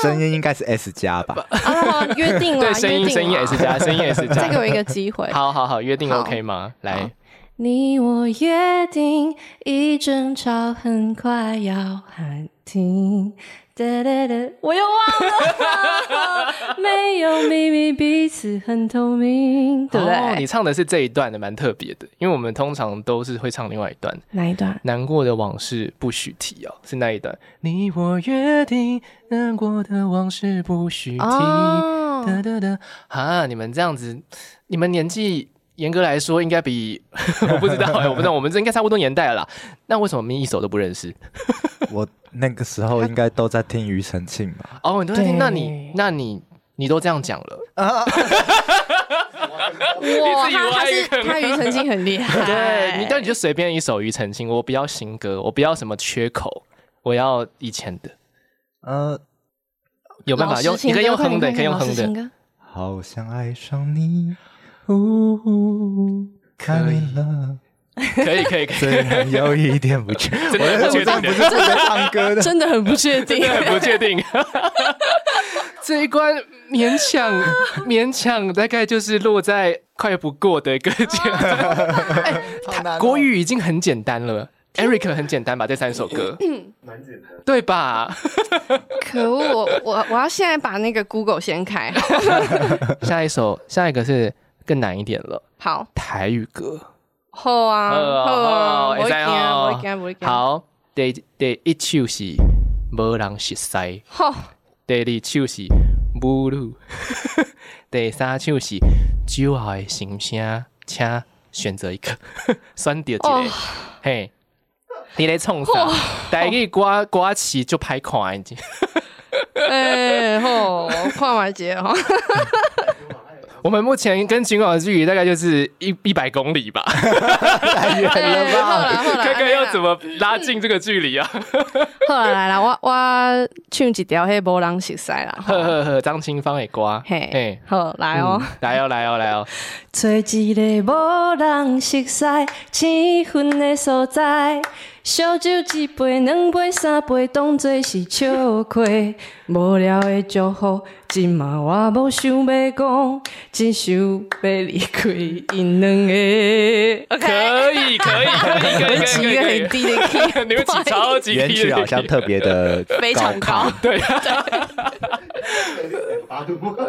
[SPEAKER 3] 声音应该是 S 加吧？
[SPEAKER 2] 啊，约定了，
[SPEAKER 1] 对，声音声音 S 加，声音 S 加。
[SPEAKER 2] 再给我一个机会。
[SPEAKER 1] 好好好，约定 OK 吗？来，
[SPEAKER 2] 你我约定，一争吵很快要喊停。哒哒哒，我又忘了，没有秘密，彼此很透明，对不对？
[SPEAKER 1] 哦，你唱的是这一段的，蛮特别的，因为我们通常都是会唱另外一段。
[SPEAKER 2] 哪一段？
[SPEAKER 1] 难过的往事不许提哦，是那一段。你我约定，难过的往事不许提。哒哒哒，啊，你们这样子，你们年纪。严格来说，应该比 *laughs* 我不知道，*laughs* 我不知道，我们这应该差不多年代了啦。那为什么我们一首都不认识？*laughs*
[SPEAKER 3] 我那个时候应该都在听庾澄庆吧？
[SPEAKER 1] 哦，你都在听？那你那你你都这样讲了？
[SPEAKER 2] 哇，他他是他庾澄庆很厉害。
[SPEAKER 1] 对，你但你就随便一首庾澄庆，我不要新歌，我不要什么缺口，我要以前的。呃，有办法用？你可以用哼的，可以用哼的。
[SPEAKER 3] 好想爱上你，呜呜，看你了。
[SPEAKER 1] 可以可以可以，
[SPEAKER 3] 虽然有一点不确，真的不确定，不是真的唱歌的，
[SPEAKER 2] 真的很不确定，
[SPEAKER 1] 很不确定。*laughs* 这一关勉强 *laughs* 勉强，大概就是落在快不过的一个阶段。哎，*laughs* 国语已经很简单了，Eric 很简单吧？这三首歌，蛮简单，对吧？
[SPEAKER 2] 可恶，我我我要现在把那个 Google 先开。
[SPEAKER 1] 下一首，下一个是更难一点了。
[SPEAKER 2] 好，
[SPEAKER 1] 台语歌。
[SPEAKER 2] 好啊，好啊，我会惊，我会惊，我会惊。
[SPEAKER 1] 好，第第一首是无人识识，好。第二首是母乳，*laughs* 第三首是酒后的心声，请选择一个，*laughs* 选掉一个。嘿，你来创啥？第一个歌歌词就歹看已经。*laughs*
[SPEAKER 2] 哎，好，看完结哈。
[SPEAKER 1] 我们目前跟警广的距离大概就是一一百公里吧，太远了吧？*laughs* 看看要怎么拉近这个距离啊！
[SPEAKER 2] 好了，来了，我我唱一条黑波浪识识啦。
[SPEAKER 1] 呵呵呵，张清芳的歌，
[SPEAKER 2] 嘿，嘿，好来哦，
[SPEAKER 1] 来哦，来哦，来哦。
[SPEAKER 2] 找一个无人识识、青云的所在。烧酒一杯、两杯、三杯，当作是笑亏。无聊的祝福，今嘛我无想要讲，只想要离开因两个。
[SPEAKER 1] 可以，可以，可以，可以，
[SPEAKER 2] 起一个很低的 key，
[SPEAKER 1] 你们起超级低的
[SPEAKER 3] 曲好像特别的
[SPEAKER 2] 非常高，
[SPEAKER 1] 对。对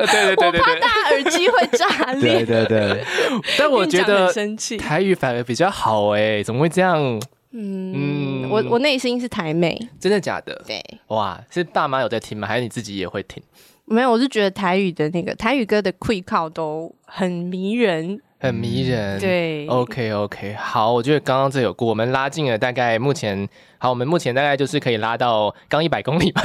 [SPEAKER 1] 对对对，
[SPEAKER 2] 我怕大耳机会炸裂。
[SPEAKER 3] 对对对，
[SPEAKER 1] 但我觉得台语反而比较好哎，怎么会这样？
[SPEAKER 2] 嗯，我我内心是台妹，
[SPEAKER 1] 真的假的？
[SPEAKER 2] 对，
[SPEAKER 1] 哇，是爸妈有在听吗？还是你自己也会听？
[SPEAKER 2] 没有，我是觉得台语的那个台语歌的 quick call 都很迷人，
[SPEAKER 1] 很迷人。
[SPEAKER 2] 对
[SPEAKER 1] ，OK OK，好，我觉得刚刚这有过，我们拉近了大概目前，好，我们目前大概就是可以拉到刚一百公里吧？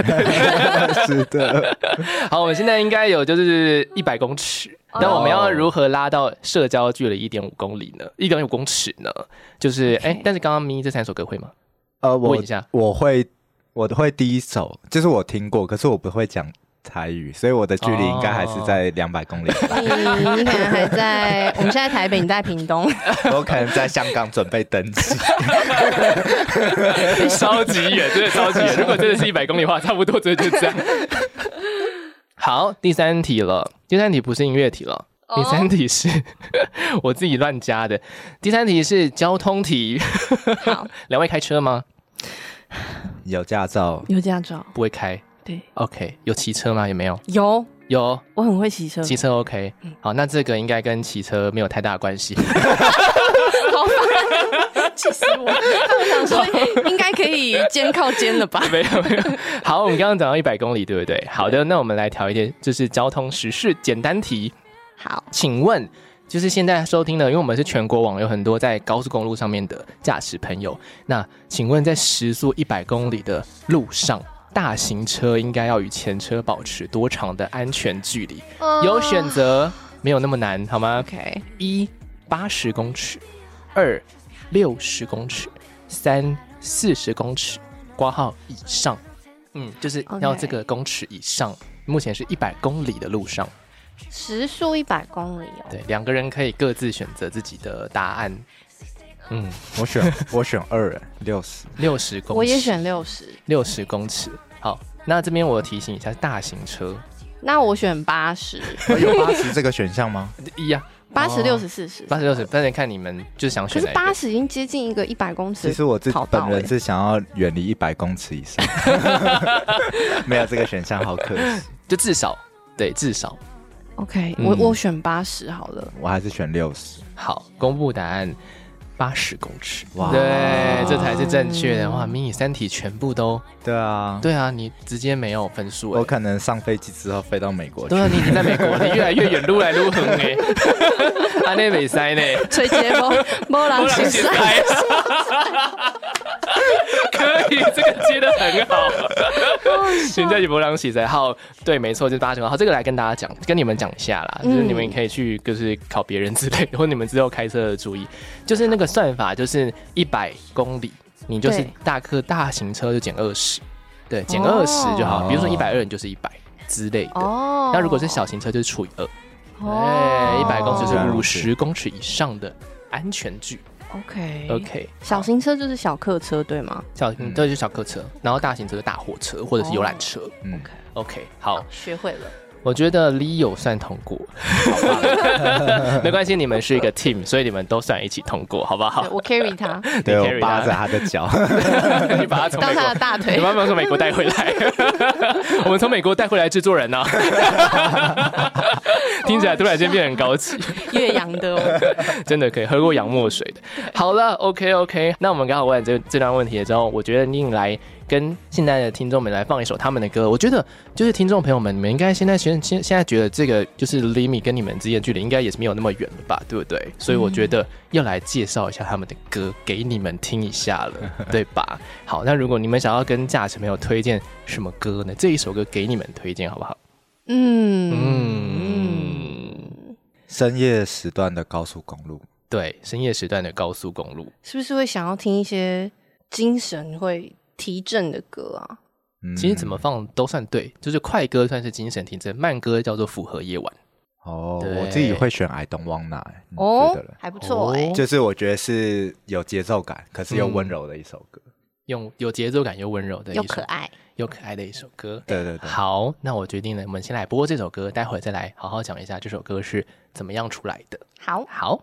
[SPEAKER 1] *laughs*
[SPEAKER 3] 是的，*laughs*
[SPEAKER 1] 好，我们现在应该有就是一百公尺。那我们要如何拉到社交距离一点五公里呢？一点五公尺呢？就是哎但是刚刚咪这三首歌会吗？
[SPEAKER 3] 呃，我问一下，我会，我会第一首，就是我听过，可是我不会讲台语，所以我的距离应该还是在两百公里。
[SPEAKER 2] 你你可能还在，我们现在台北，你在屏东，*laughs*
[SPEAKER 3] 我可能在香港准备登机，*laughs*
[SPEAKER 1] 超级远，真的超级远。如果真的是一百公里的话，差不多真的就这样。好，第三题了。第三题不是音乐题了，第三题是 *laughs* 我自己乱加的。第三题是交通题。好，*laughs* 两位开车吗？
[SPEAKER 3] 有驾照，
[SPEAKER 2] 有驾照，
[SPEAKER 1] 不会开。
[SPEAKER 2] 对
[SPEAKER 1] ，OK。有骑车吗？有没有？
[SPEAKER 2] 有，
[SPEAKER 1] 有。
[SPEAKER 2] 我很会骑车，
[SPEAKER 1] 骑车 OK。好，那这个应该跟骑车没有太大关系。*laughs*
[SPEAKER 2] 好烦，气死我！*laughs* 应该可以肩靠肩了吧？*laughs*
[SPEAKER 1] 没有没有。好，我们刚刚讲到一百公里，对不对？好的，那我们来调一点，就是交通时事简单题。
[SPEAKER 2] 好，
[SPEAKER 1] 请问，就是现在收听的，因为我们是全国网，有很多在高速公路上面的驾驶朋友。那请问，在时速一百公里的路上，大型车应该要与前车保持多长的安全距离？有选择，没有那么难，好吗
[SPEAKER 2] ？OK，
[SPEAKER 1] 一。八十公尺，二六十公尺，三四十公尺，括号以上，嗯，就是要这个公尺以上。Okay. 目前是一百公里的路上，
[SPEAKER 2] 时速一百公里哦。
[SPEAKER 1] 对，两个人可以各自选择自己的答案。
[SPEAKER 3] 嗯，我选 *laughs* 我选二，六十
[SPEAKER 1] 六十公尺，
[SPEAKER 2] 我也选六十
[SPEAKER 1] 六十公尺。好，那这边我提醒一下，大型车。
[SPEAKER 2] 那我选八十，
[SPEAKER 3] 有八十这个选项吗？*laughs*
[SPEAKER 1] 一样。
[SPEAKER 2] 八十六十四十，
[SPEAKER 1] 八十六十，但是看你们就想选。可
[SPEAKER 2] 是八十已经接近一个一百公尺。
[SPEAKER 3] 其实我自己本人是想要远离一百公尺以上，*laughs* 没有这个选项，好可惜。*laughs*
[SPEAKER 1] 就至少，对，至少。
[SPEAKER 2] OK，我我选八十好了。
[SPEAKER 3] 我还是选六十。
[SPEAKER 1] 好，公布答案。八十公尺，哇，对，这才是正确的。哇，迷你三体全部都，
[SPEAKER 3] 对啊，
[SPEAKER 1] 对啊，你直接没有分数。
[SPEAKER 3] 我可能上飞机之后飞到美国去。
[SPEAKER 1] 对啊，你已经在美国，你越来越远，撸来撸横哎。安内美塞呢？
[SPEAKER 2] 吹节风，波浪起来。*laughs*
[SPEAKER 1] 可以，这个接的很好。现在也不让洗才好，对，没错，就是八成好。这个来跟大家讲，跟你们讲一下啦，就是你们可以去，就是考别人之类的，*laughs* 或你们之后开车的注意，就是那个算法，就是一百公里，你就是大客大型车就减二十，对，减二十就好。比如说一百二，你就是一百之类的。哦。那如果是小型车，就是除以二。哎，一百公尺是五十公尺以上的安全距。
[SPEAKER 2] OK
[SPEAKER 1] OK，
[SPEAKER 2] 小型车就是小客车对吗？
[SPEAKER 1] 小型对就是小客车，然后大型车是大货车或者是游览车。OK OK，好，
[SPEAKER 2] 学会了。
[SPEAKER 1] 我觉得 Leo 算通过，*laughs* 没关系，你们是一个 team，所以你们都算一起通过，好不好？
[SPEAKER 2] 我 carry 他，*laughs*
[SPEAKER 3] 对，我扒着他的脚，*laughs*
[SPEAKER 1] 你把他从美国
[SPEAKER 2] 当他的大腿，
[SPEAKER 1] 你慢慢从美国带回来，我们从美国带回来制作人呢，听起来突然间变很高级，
[SPEAKER 2] 岳阳的哦，
[SPEAKER 1] 真的可以喝过洋墨水的。好了，OK OK，那我们刚好问这这段问题之后，我觉得你来。跟现在的听众们来放一首他们的歌，我觉得就是听众朋友们，你们应该现在现现现在觉得这个就是 Limi 跟你们之间的距离应该也是没有那么远了吧，对不对？所以我觉得要来介绍一下他们的歌给你们听一下了，*laughs* 对吧？好，那如果你们想要跟驾驶朋友推荐什么歌呢？这一首歌给你们推荐好不好？嗯
[SPEAKER 3] 嗯，深夜时段的高速公路，
[SPEAKER 1] 对，深夜时段的高速公路，
[SPEAKER 2] 是不是会想要听一些精神会？提振的歌啊，
[SPEAKER 1] 其实怎么放都算对，就是快歌算是精神提振，慢歌叫做符合夜晚。
[SPEAKER 3] 哦，我自己会选 I Don't Wanna，
[SPEAKER 2] 哦，还不错哎，
[SPEAKER 3] 就是我觉得是有节奏感，可是又温柔的一首歌，
[SPEAKER 1] 用有节奏感又温柔的，
[SPEAKER 2] 又可爱。
[SPEAKER 1] 又可爱的一首歌。
[SPEAKER 3] 对对对，
[SPEAKER 1] 好，那我决定了，我们先来播这首歌，待会儿再来好好讲一下这首歌是怎么样出来的。
[SPEAKER 2] 好，
[SPEAKER 1] 好。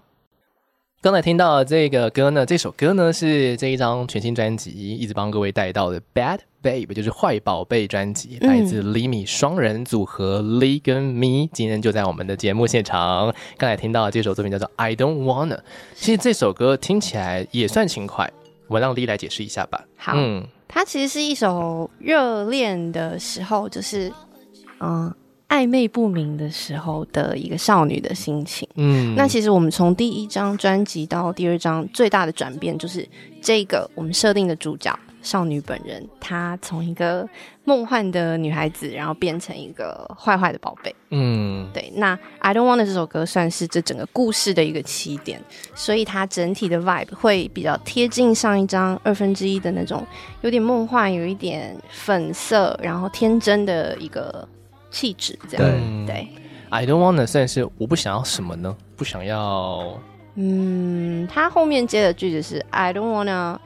[SPEAKER 1] 刚才听到的这个歌呢，这首歌呢是这一张全新专辑一直帮各位带到的《Bad Babe》，就是坏宝贝专辑，来自 Limi 双人组合 Lee 跟 Me，今天就在我们的节目现场。刚才听到的这首作品叫做《I Don't Wanna》，其实这首歌听起来也算轻快，我让 Lee 来解释一下吧。
[SPEAKER 2] 好，嗯，它其实是一首热恋的时候，就是嗯。暧昧不明的时候的一个少女的心情。嗯，那其实我们从第一张专辑到第二张，最大的转变就是这个我们设定的主角少女本人，她从一个梦幻的女孩子，然后变成一个坏坏的宝贝。嗯，对。那《I Don't Want》这首歌算是这整个故事的一个起点，所以它整体的 vibe 会比较贴近上一张二分之一的那种，有点梦幻，有一点粉色，然后天真的一个。气质这样。对，对
[SPEAKER 1] ，I don't wanna 算是我不想要什么呢？不想要，
[SPEAKER 2] 嗯，他后面接的句子是 I don't wanna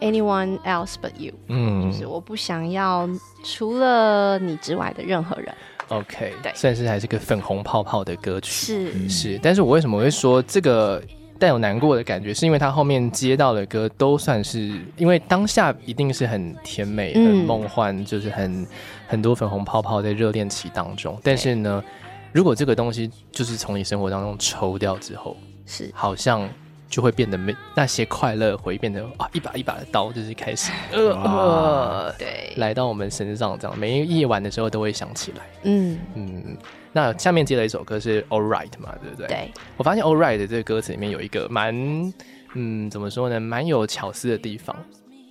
[SPEAKER 2] anyone else but you，嗯，就是我不想要除了你之外的任何人。
[SPEAKER 1] OK，对，算是还是个粉红泡泡的歌曲，
[SPEAKER 2] 是、
[SPEAKER 1] 嗯、是，但是我为什么会说这个？带有难过的感觉，是因为他后面接到的歌都算是，因为当下一定是很甜美、很梦幻，嗯、就是很很多粉红泡泡在热恋期当中。但是呢，如果这个东西就是从你生活当中抽掉之后，是好像。就会变得没那些快乐，会变得啊一把一把的刀，就是开始呃呃对，来到我们身上这样，每一个夜晚的时候都会想起来。嗯嗯，那下面接了一首歌是 All Right 嘛，对不对？对，我发现 All Right 的这个歌词里面有一个蛮嗯怎么说呢，蛮有巧思的地方，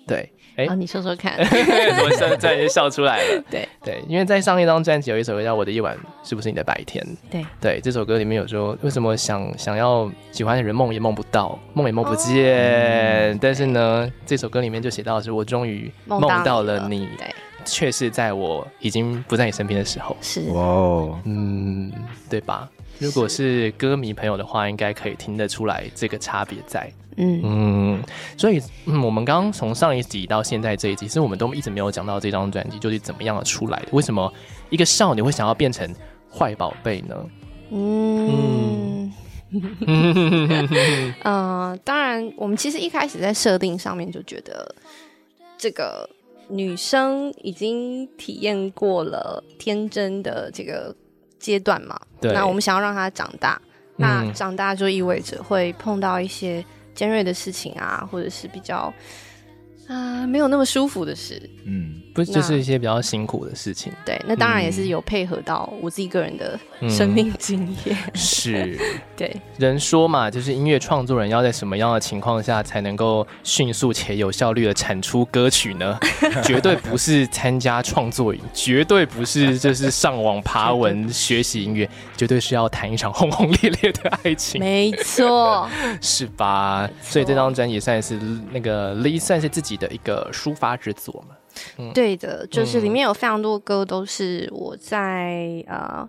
[SPEAKER 1] 对。哎，
[SPEAKER 2] 欸哦、你说说看，*laughs*
[SPEAKER 1] 我现在就笑出来了。*laughs*
[SPEAKER 2] 对
[SPEAKER 1] 对，因为在上一张专辑有一首歌叫《我的夜晚是不是你的白天》。
[SPEAKER 2] 对对，
[SPEAKER 1] 这首歌里面有说，为什么想想要喜欢的人梦也梦不到，梦也梦不见。哦、但是呢，这首歌里面就写到的是，我终于梦到了你，却是在我已经不在你身边的时候。
[SPEAKER 2] 是
[SPEAKER 3] 哦，
[SPEAKER 1] 嗯，对吧？如果是歌迷朋友的话，应该可以听得出来这个差别在。嗯嗯，所以嗯，我们刚刚从上一集到现在这一集，其实我们都一直没有讲到这张专辑就是怎么样的出来的。为什么一个少女会想要变成坏宝贝呢？嗯
[SPEAKER 2] 嗯，呃，*laughs* 当然，我们其实一开始在设定上面就觉得，这个女生已经体验过了天真的这个阶段嘛。对。那我们想要让她长大，那长大就意味着会碰到一些。尖锐的事情啊，或者是比较啊、呃、没有那么舒服的事，
[SPEAKER 1] 嗯，不不就是一些比较辛苦的事情。
[SPEAKER 2] 对，那当然也是有配合到我自己个人的生命经验。
[SPEAKER 1] 嗯、*laughs* 是，*laughs*
[SPEAKER 2] 对。
[SPEAKER 1] 人说嘛，就是音乐创作人要在什么样的情况下才能够迅速且有效率的产出歌曲呢？*laughs* 绝对不是参加创作营，绝对不是就是上网爬文学习音乐，绝对是要谈一场轰轰烈烈的爱情。
[SPEAKER 2] 没错，
[SPEAKER 1] 是吧？所以这张专辑算是那个 Lee 算是自己的一个抒发之作嘛。
[SPEAKER 2] 嗯、对的，就是里面有非常多歌都是我在呃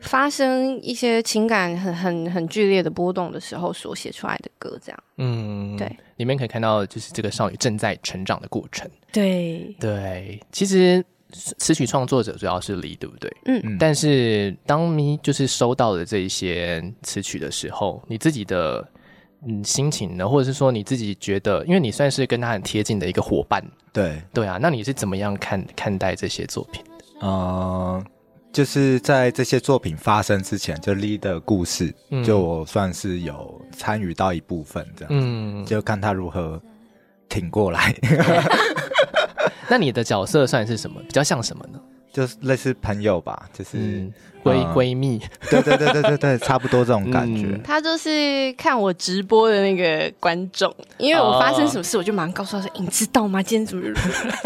[SPEAKER 2] 发生一些情感很很很剧烈的波动的时候所写出来的歌，这样。嗯，对，
[SPEAKER 1] 里面可以看到就是这个少女正在成长的过程。
[SPEAKER 2] 对
[SPEAKER 1] 对，其实词曲创作者主要是 Lee，对不对？嗯，但是当你就是收到了这一些词曲的时候，你自己的。嗯，心情呢，或者是说你自己觉得，因为你算是跟他很贴近的一个伙伴，
[SPEAKER 3] 对
[SPEAKER 1] 对啊，那你是怎么样看看待这些作品的？
[SPEAKER 3] 嗯、呃，就是在这些作品发生之前，就 Lee 的故事，嗯、就我算是有参与到一部分这样，嗯，就看他如何挺过来。*laughs*
[SPEAKER 1] 那你的角色算是什么？比较像什么呢？*laughs*
[SPEAKER 3] 就是类似朋友吧，就是。嗯
[SPEAKER 1] 闺闺蜜，
[SPEAKER 3] 对对对对对对，*laughs* 差不多这种感觉。
[SPEAKER 2] 嗯、他就是看我直播的那个观众，因为我发生什么事，我就马上告诉他说：“你知道吗？今天怎么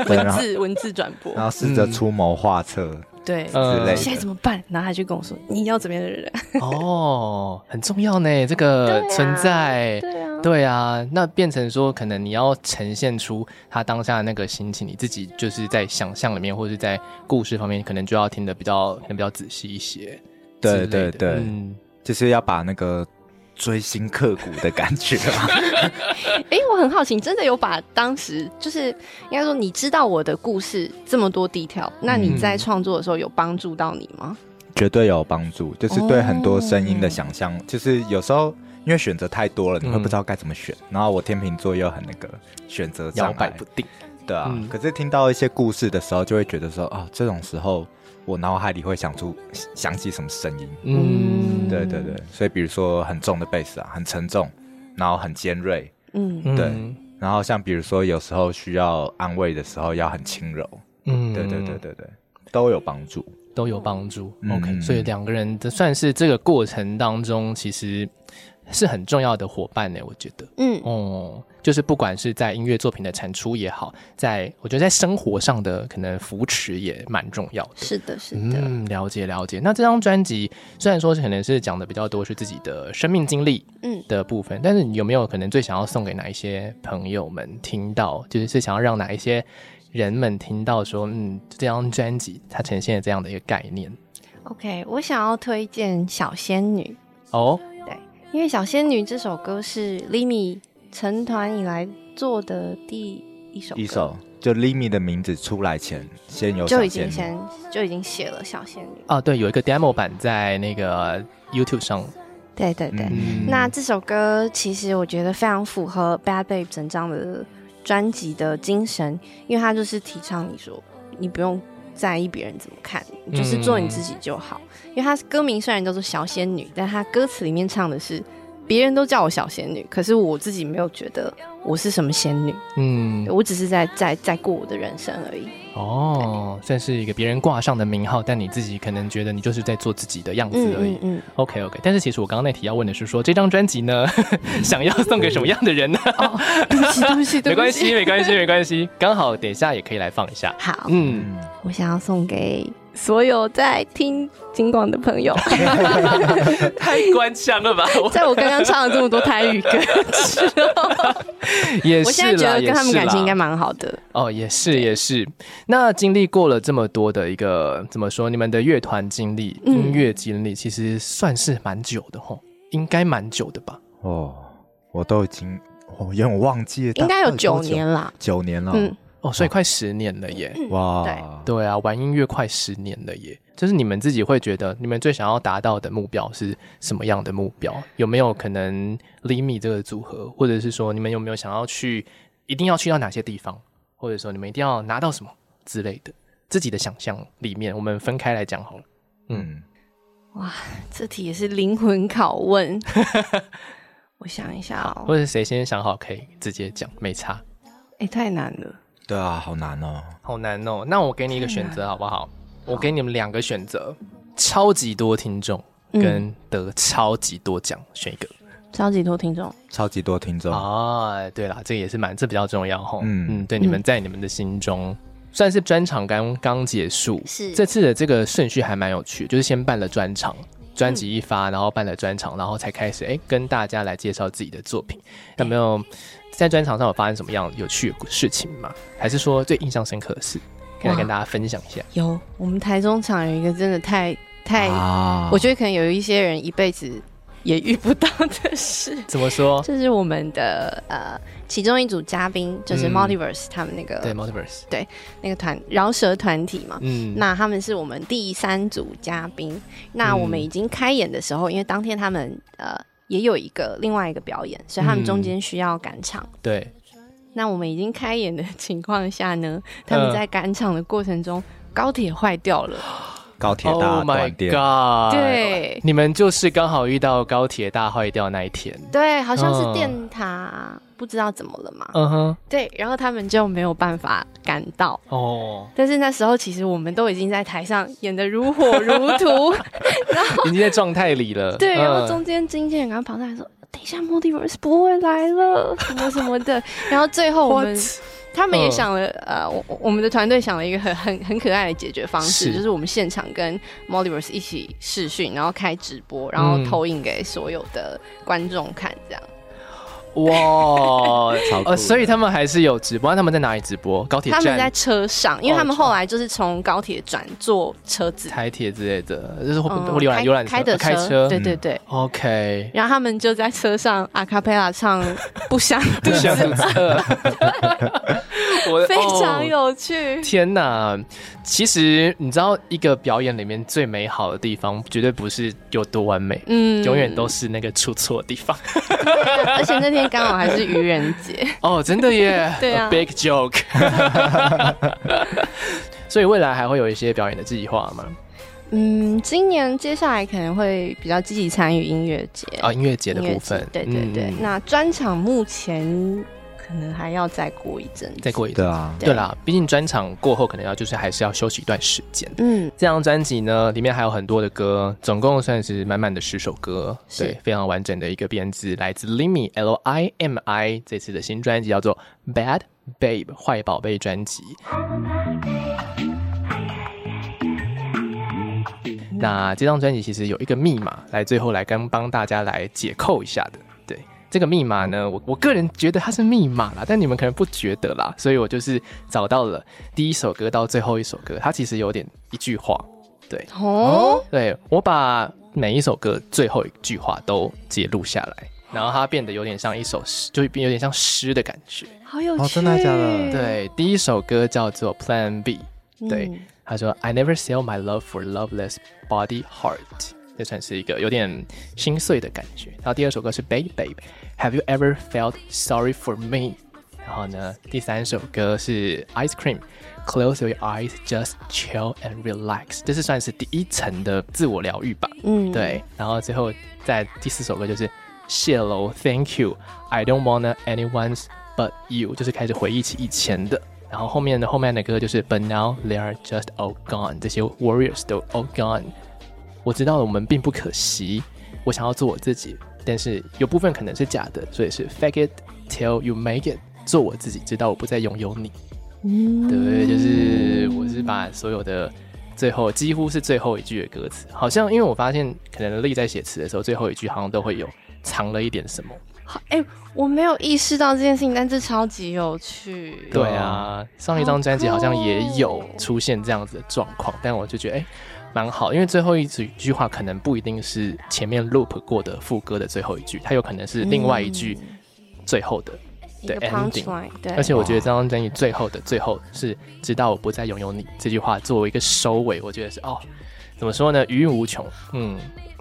[SPEAKER 2] 文字文字转播？”
[SPEAKER 3] 然后试着出谋划策。嗯
[SPEAKER 2] 对，嗯，现在怎么办？然后他就跟我说：“你要怎么样的人？”
[SPEAKER 1] 哦，很重要呢，*laughs* 这个存在，
[SPEAKER 2] 对啊，
[SPEAKER 1] 对啊。那变成说，可能你要呈现出他当下的那个心情，你自己就是在想象里面，或者是在故事方面，可能就要听得比较比较仔细一些。
[SPEAKER 3] 对对对，嗯，就是要把那个。锥心刻骨的感觉啊！*laughs*
[SPEAKER 2] 哎，我很好奇，你真的有把当时就是应该说，你知道我的故事这么多 detail，那你在创作的时候有帮助到你吗？
[SPEAKER 3] 绝对有帮助，就是对很多声音的想象，就是有时候因为选择太多了，你会不知道该怎么选。然后我天秤座又很那个选择
[SPEAKER 1] 摇摆不定，
[SPEAKER 3] 对啊。可是听到一些故事的时候，就会觉得说，哦，这种时候。我脑海里会想出想起什么声音？嗯，对对对，所以比如说很重的贝斯啊，很沉重，然后很尖锐，嗯，对。然后像比如说有时候需要安慰的时候，要很轻柔，嗯，对对对对对，都有帮助，
[SPEAKER 1] 都有帮助。OK，所以两个人的算是这个过程当中，其实。是很重要的伙伴呢，我觉得，嗯，哦，就是不管是在音乐作品的产出也好，在我觉得在生活上的可能扶持也蛮重要的。
[SPEAKER 2] 是的，是的，
[SPEAKER 1] 嗯，了解了解。那这张专辑虽然说可能是讲的比较多是自己的生命经历，嗯的部分，嗯、但是你有没有可能最想要送给哪一些朋友们听到，就是是想要让哪一些人们听到说，嗯，这张专辑它呈现了这样的一个概念
[SPEAKER 2] ？OK，我想要推荐小仙女
[SPEAKER 1] 哦。
[SPEAKER 2] 因为《小仙女》这首歌是 Limi 成团以来做的第一首歌，
[SPEAKER 3] 一首就 Limi 的名字出来前，先有
[SPEAKER 2] 就已经先就已经写了《小仙女》
[SPEAKER 1] 啊，对，有一个 demo 版在那个 YouTube 上。
[SPEAKER 2] 对对对，嗯、那这首歌其实我觉得非常符合 Bad Babe 整张的专辑的精神，因为它就是提倡你说你不用在意别人怎么看，你就是做你自己就好。嗯因为他歌名虽然叫做小仙女，但他歌词里面唱的是，别人都叫我小仙女，可是我自己没有觉得我是什么仙女，嗯，我只是在在在过我的人生而已。
[SPEAKER 1] 哦，算是一个别人挂上的名号，但你自己可能觉得你就是在做自己的样子而已。嗯，嗯，嗯，OK OK。但是其实我刚刚那题要问的是说，这张专辑呢，*laughs* 想要送给什么样的人呢？
[SPEAKER 2] 哦，对不起，*laughs* 对不起，对不起，
[SPEAKER 1] 没关系，没关系，没关系。刚好等一下也可以来放一下。
[SPEAKER 2] 好，嗯，我想要送给。所有在听金广的朋友，*laughs*
[SPEAKER 1] 太官腔了吧！
[SPEAKER 2] 在我刚刚唱了这么多台语歌之后，
[SPEAKER 1] 也是，
[SPEAKER 2] 我现在觉得跟他们感情应该蛮好的。
[SPEAKER 1] 哦，也是也是。那经历过了这么多的一个怎么说？你们的乐团经历、音乐经历，其实算是蛮久的吼，应该蛮久的吧？
[SPEAKER 3] 哦，我都已经哦，有点忘记了，
[SPEAKER 2] 应该有九年了，
[SPEAKER 3] 九年了。嗯。
[SPEAKER 1] 哦，所以快十年了耶！
[SPEAKER 3] 哇，
[SPEAKER 2] 对
[SPEAKER 1] 对啊，玩音乐快十年了耶！就是你们自己会觉得，你们最想要达到的目标是什么样的目标？有没有可能 Limi 这个组合，或者是说你们有没有想要去，一定要去到哪些地方，或者说你们一定要拿到什么之类的？自己的想象里面，我们分开来讲好了。嗯，
[SPEAKER 2] 哇，这题也是灵魂拷问。*laughs* 我想一下哦，
[SPEAKER 1] 或者谁先想好可以直接讲，没差。
[SPEAKER 2] 哎，太难了。
[SPEAKER 3] 对啊，好难哦，
[SPEAKER 1] 好难哦。那我给你一个选择好不好？我给你们两个选择：超级多听众跟得超级多奖，选一个。
[SPEAKER 2] 超级多听众，
[SPEAKER 3] 超级多听众
[SPEAKER 1] 啊！对了，这个也是蛮，这比较重要哈。嗯嗯，对，你们在你们的心中算是专场刚刚结束，是这次的这个顺序还蛮有趣，就是先办了专场，专辑一发，然后办了专场，然后才开始哎跟大家来介绍自己的作品。有没有在专场上有发生什么样有趣的事情吗？还是说最印象深刻的事，可以来跟大家分享一下？
[SPEAKER 2] 有，我们台中场有一个真的太太，我觉得可能有一些人一辈子。也遇不到的事，*laughs*
[SPEAKER 1] 怎么说？
[SPEAKER 2] 这是我们的呃，其中一组嘉宾，就是 Multiverse、嗯、他们那个
[SPEAKER 1] 对 Multiverse
[SPEAKER 2] 对那个团饶舌团体嘛。嗯，那他们是我们第三组嘉宾。那我们已经开演的时候，嗯、因为当天他们呃也有一个另外一个表演，所以他们中间需要赶场、嗯。对。那我们已经开演的情况下呢，他们在赶场的过程中，高铁坏掉了。*gasps*
[SPEAKER 3] 高铁大断电
[SPEAKER 1] ，oh、
[SPEAKER 2] 对，
[SPEAKER 1] 你们就是刚好遇到高铁大坏掉那一天，
[SPEAKER 2] 对，好像是电塔、uh, 不知道怎么了嘛，嗯哼、uh，huh. 对，然后他们就没有办法赶到哦，oh. 但是那时候其实我们都已经在台上演的如火如荼，*laughs* 然后
[SPEAKER 1] 已经在状态里了，
[SPEAKER 2] 对，然后中间经纪人刚跑上来说，uh. 等一下 Multiverse 不会来了，什么什么的，*laughs* 然后最后我们。他们也想了，呃，我我们的团队想了一个很很很可爱的解决方式，是就是我们现场跟 Multiverse 一起试训，然后开直播，然后投影给所有的观众看，这样。
[SPEAKER 1] 哇，*laughs* 呃，所以他们还是有直播，他们在哪里直播？高铁站？
[SPEAKER 2] 他们在车上，因为他们后来就是从高铁转坐车子、
[SPEAKER 1] 台铁之类的，就是游览浏览
[SPEAKER 2] 开的开车，对对对
[SPEAKER 1] ，OK。
[SPEAKER 2] 然后他们就在车上阿卡贝拉唱不想 *laughs* 不想 *laughs* 我非常有趣。
[SPEAKER 1] 天哪！其实你知道，一个表演里面最美好的地方，绝对不是有多完美，嗯，永远都是那个出错的地方。
[SPEAKER 2] 而且那天刚好还是愚人节 *laughs*
[SPEAKER 1] 哦，真的耶！*laughs*
[SPEAKER 2] 对啊
[SPEAKER 1] ，big joke。*laughs* 所以未来还会有一些表演的计划吗？
[SPEAKER 2] 嗯，今年接下来可能会比较积极参与音乐节
[SPEAKER 1] 啊，音乐节的部分。
[SPEAKER 2] 对对对，嗯、那专场目前。可能还要再过一阵，
[SPEAKER 1] 再过一阵。
[SPEAKER 3] 对啊，
[SPEAKER 1] 对啦，毕竟专场过后，可能要就是还是要休息一段时间。嗯，这张专辑呢，里面还有很多的歌，总共算是满满的十首歌，对，非常完整的一个编制，来自 Limi L I M I 这次的新专辑叫做 Bad Babe 坏宝贝专辑。那这张专辑其实有一个密码，来最后来跟帮大家来解扣一下的。这个密码呢，我我个人觉得它是密码啦，但你们可能不觉得啦，所以我就是找到了第一首歌到最后一首歌，它其实有点一句话，对，哦，对，我把每一首歌最后一句话都记录下来，然后它变得有点像一首诗，就变有点像诗的感觉，
[SPEAKER 2] 好有趣，
[SPEAKER 3] 哦，真的假的？
[SPEAKER 1] 对，第一首歌叫做 Plan B，对，嗯，他说 I never sell my love for loveless body heart。这算是一个有点心碎的感觉。然后第二首歌是《Babe Babe》，Have you ever felt sorry for me？然后呢，第三首歌是《Ice Cream》，Close your eyes, just chill and relax。这是算是第一层的自我疗愈吧。嗯，对。然后最后在第四首歌就是《谢喽 Thank you, I don't wanna anyone's but you》，就是开始回忆起以前的。然后后面的后面的歌就是《But now they are just all gone》，这些 Warriors 都 all gone。 我知道了，我们并不可惜。我想要做我自己，但是有部分可能是假的，所以是 fake it till you make it，做我自己，直到我不再拥有你。嗯，对，就是我是把所有的最后几乎是最后一句的歌词，好像因为我发现可能丽在写词的时候，最后一句好像都会有藏了一点什么。
[SPEAKER 2] 哎、欸，我没有意识到这件事情，但这超级有趣。
[SPEAKER 1] 对啊，上一张专辑好像也有出现这样子的状况，但我就觉得哎。欸蛮好，因为最后一句句话可能不一定是前面 loop 过的副歌的最后一句，它有可能是另外一句最后的的 ending。对，而且我觉得这张专辑最后的最后是“直到我不再拥有你”这句话作为一个收尾，我觉得是哦，怎么说呢？余韵无穷。嗯，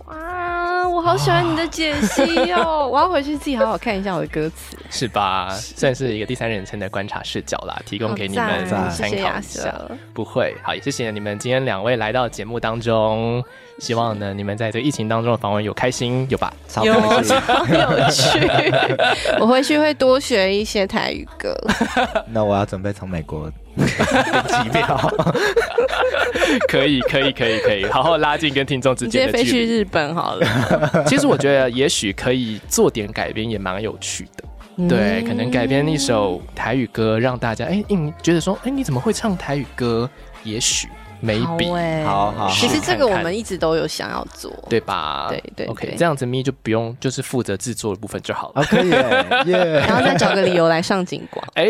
[SPEAKER 1] 哇。
[SPEAKER 2] 棒，我好喜欢你的解析哦！*laughs* 我要回去自己好好看一下我的歌词，
[SPEAKER 1] 是吧？算是一个第三人称的观察视角啦，提供给你们参考一下。不会，好，也谢谢你们今天两位来到节目当中。希望呢，你们在这疫情当中的访问有开心有吧？
[SPEAKER 2] 有超有趣，*laughs* 我回去会多学一些台语歌。*laughs*
[SPEAKER 3] 那我要准备从美国 *laughs* 机票。*laughs*
[SPEAKER 1] 可以，可以，可以，可以，好好拉近跟听众之间的距离。
[SPEAKER 2] 直接飞去日本好了。*laughs*
[SPEAKER 1] 其实我觉得，也许可以做点改编，也蛮有趣的。嗯、对，可能改编一首台语歌，让大家哎，你、欸、觉得说，哎、欸，你怎么会唱台语歌？也许。Maybe
[SPEAKER 3] 好好，
[SPEAKER 2] 其实这个我们一直都有想要做，
[SPEAKER 1] 对吧？
[SPEAKER 2] 对对
[SPEAKER 1] ，OK，这样子咪就不用就是负责制作的部分就好了。
[SPEAKER 3] 可以，*laughs*
[SPEAKER 2] 然后再找个理由来上景广，
[SPEAKER 1] 哎，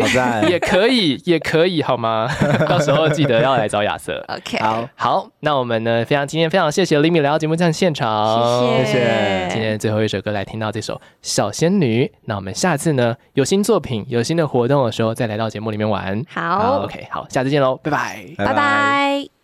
[SPEAKER 1] 也可以，也可以，好吗？*laughs* 到时候记得要来找亚瑟。
[SPEAKER 2] OK，
[SPEAKER 3] 好，
[SPEAKER 1] 好，那我们呢，非常今天非常谢谢 Limi 来到节目站现场，
[SPEAKER 2] 谢谢。
[SPEAKER 1] 今天最后一首歌来听到这首《小仙女》，那我们下次呢有新作品、有新的活动的时候再来到节目里面玩。
[SPEAKER 2] 好
[SPEAKER 1] ，OK，好，下次见喽，拜拜，
[SPEAKER 2] 拜拜。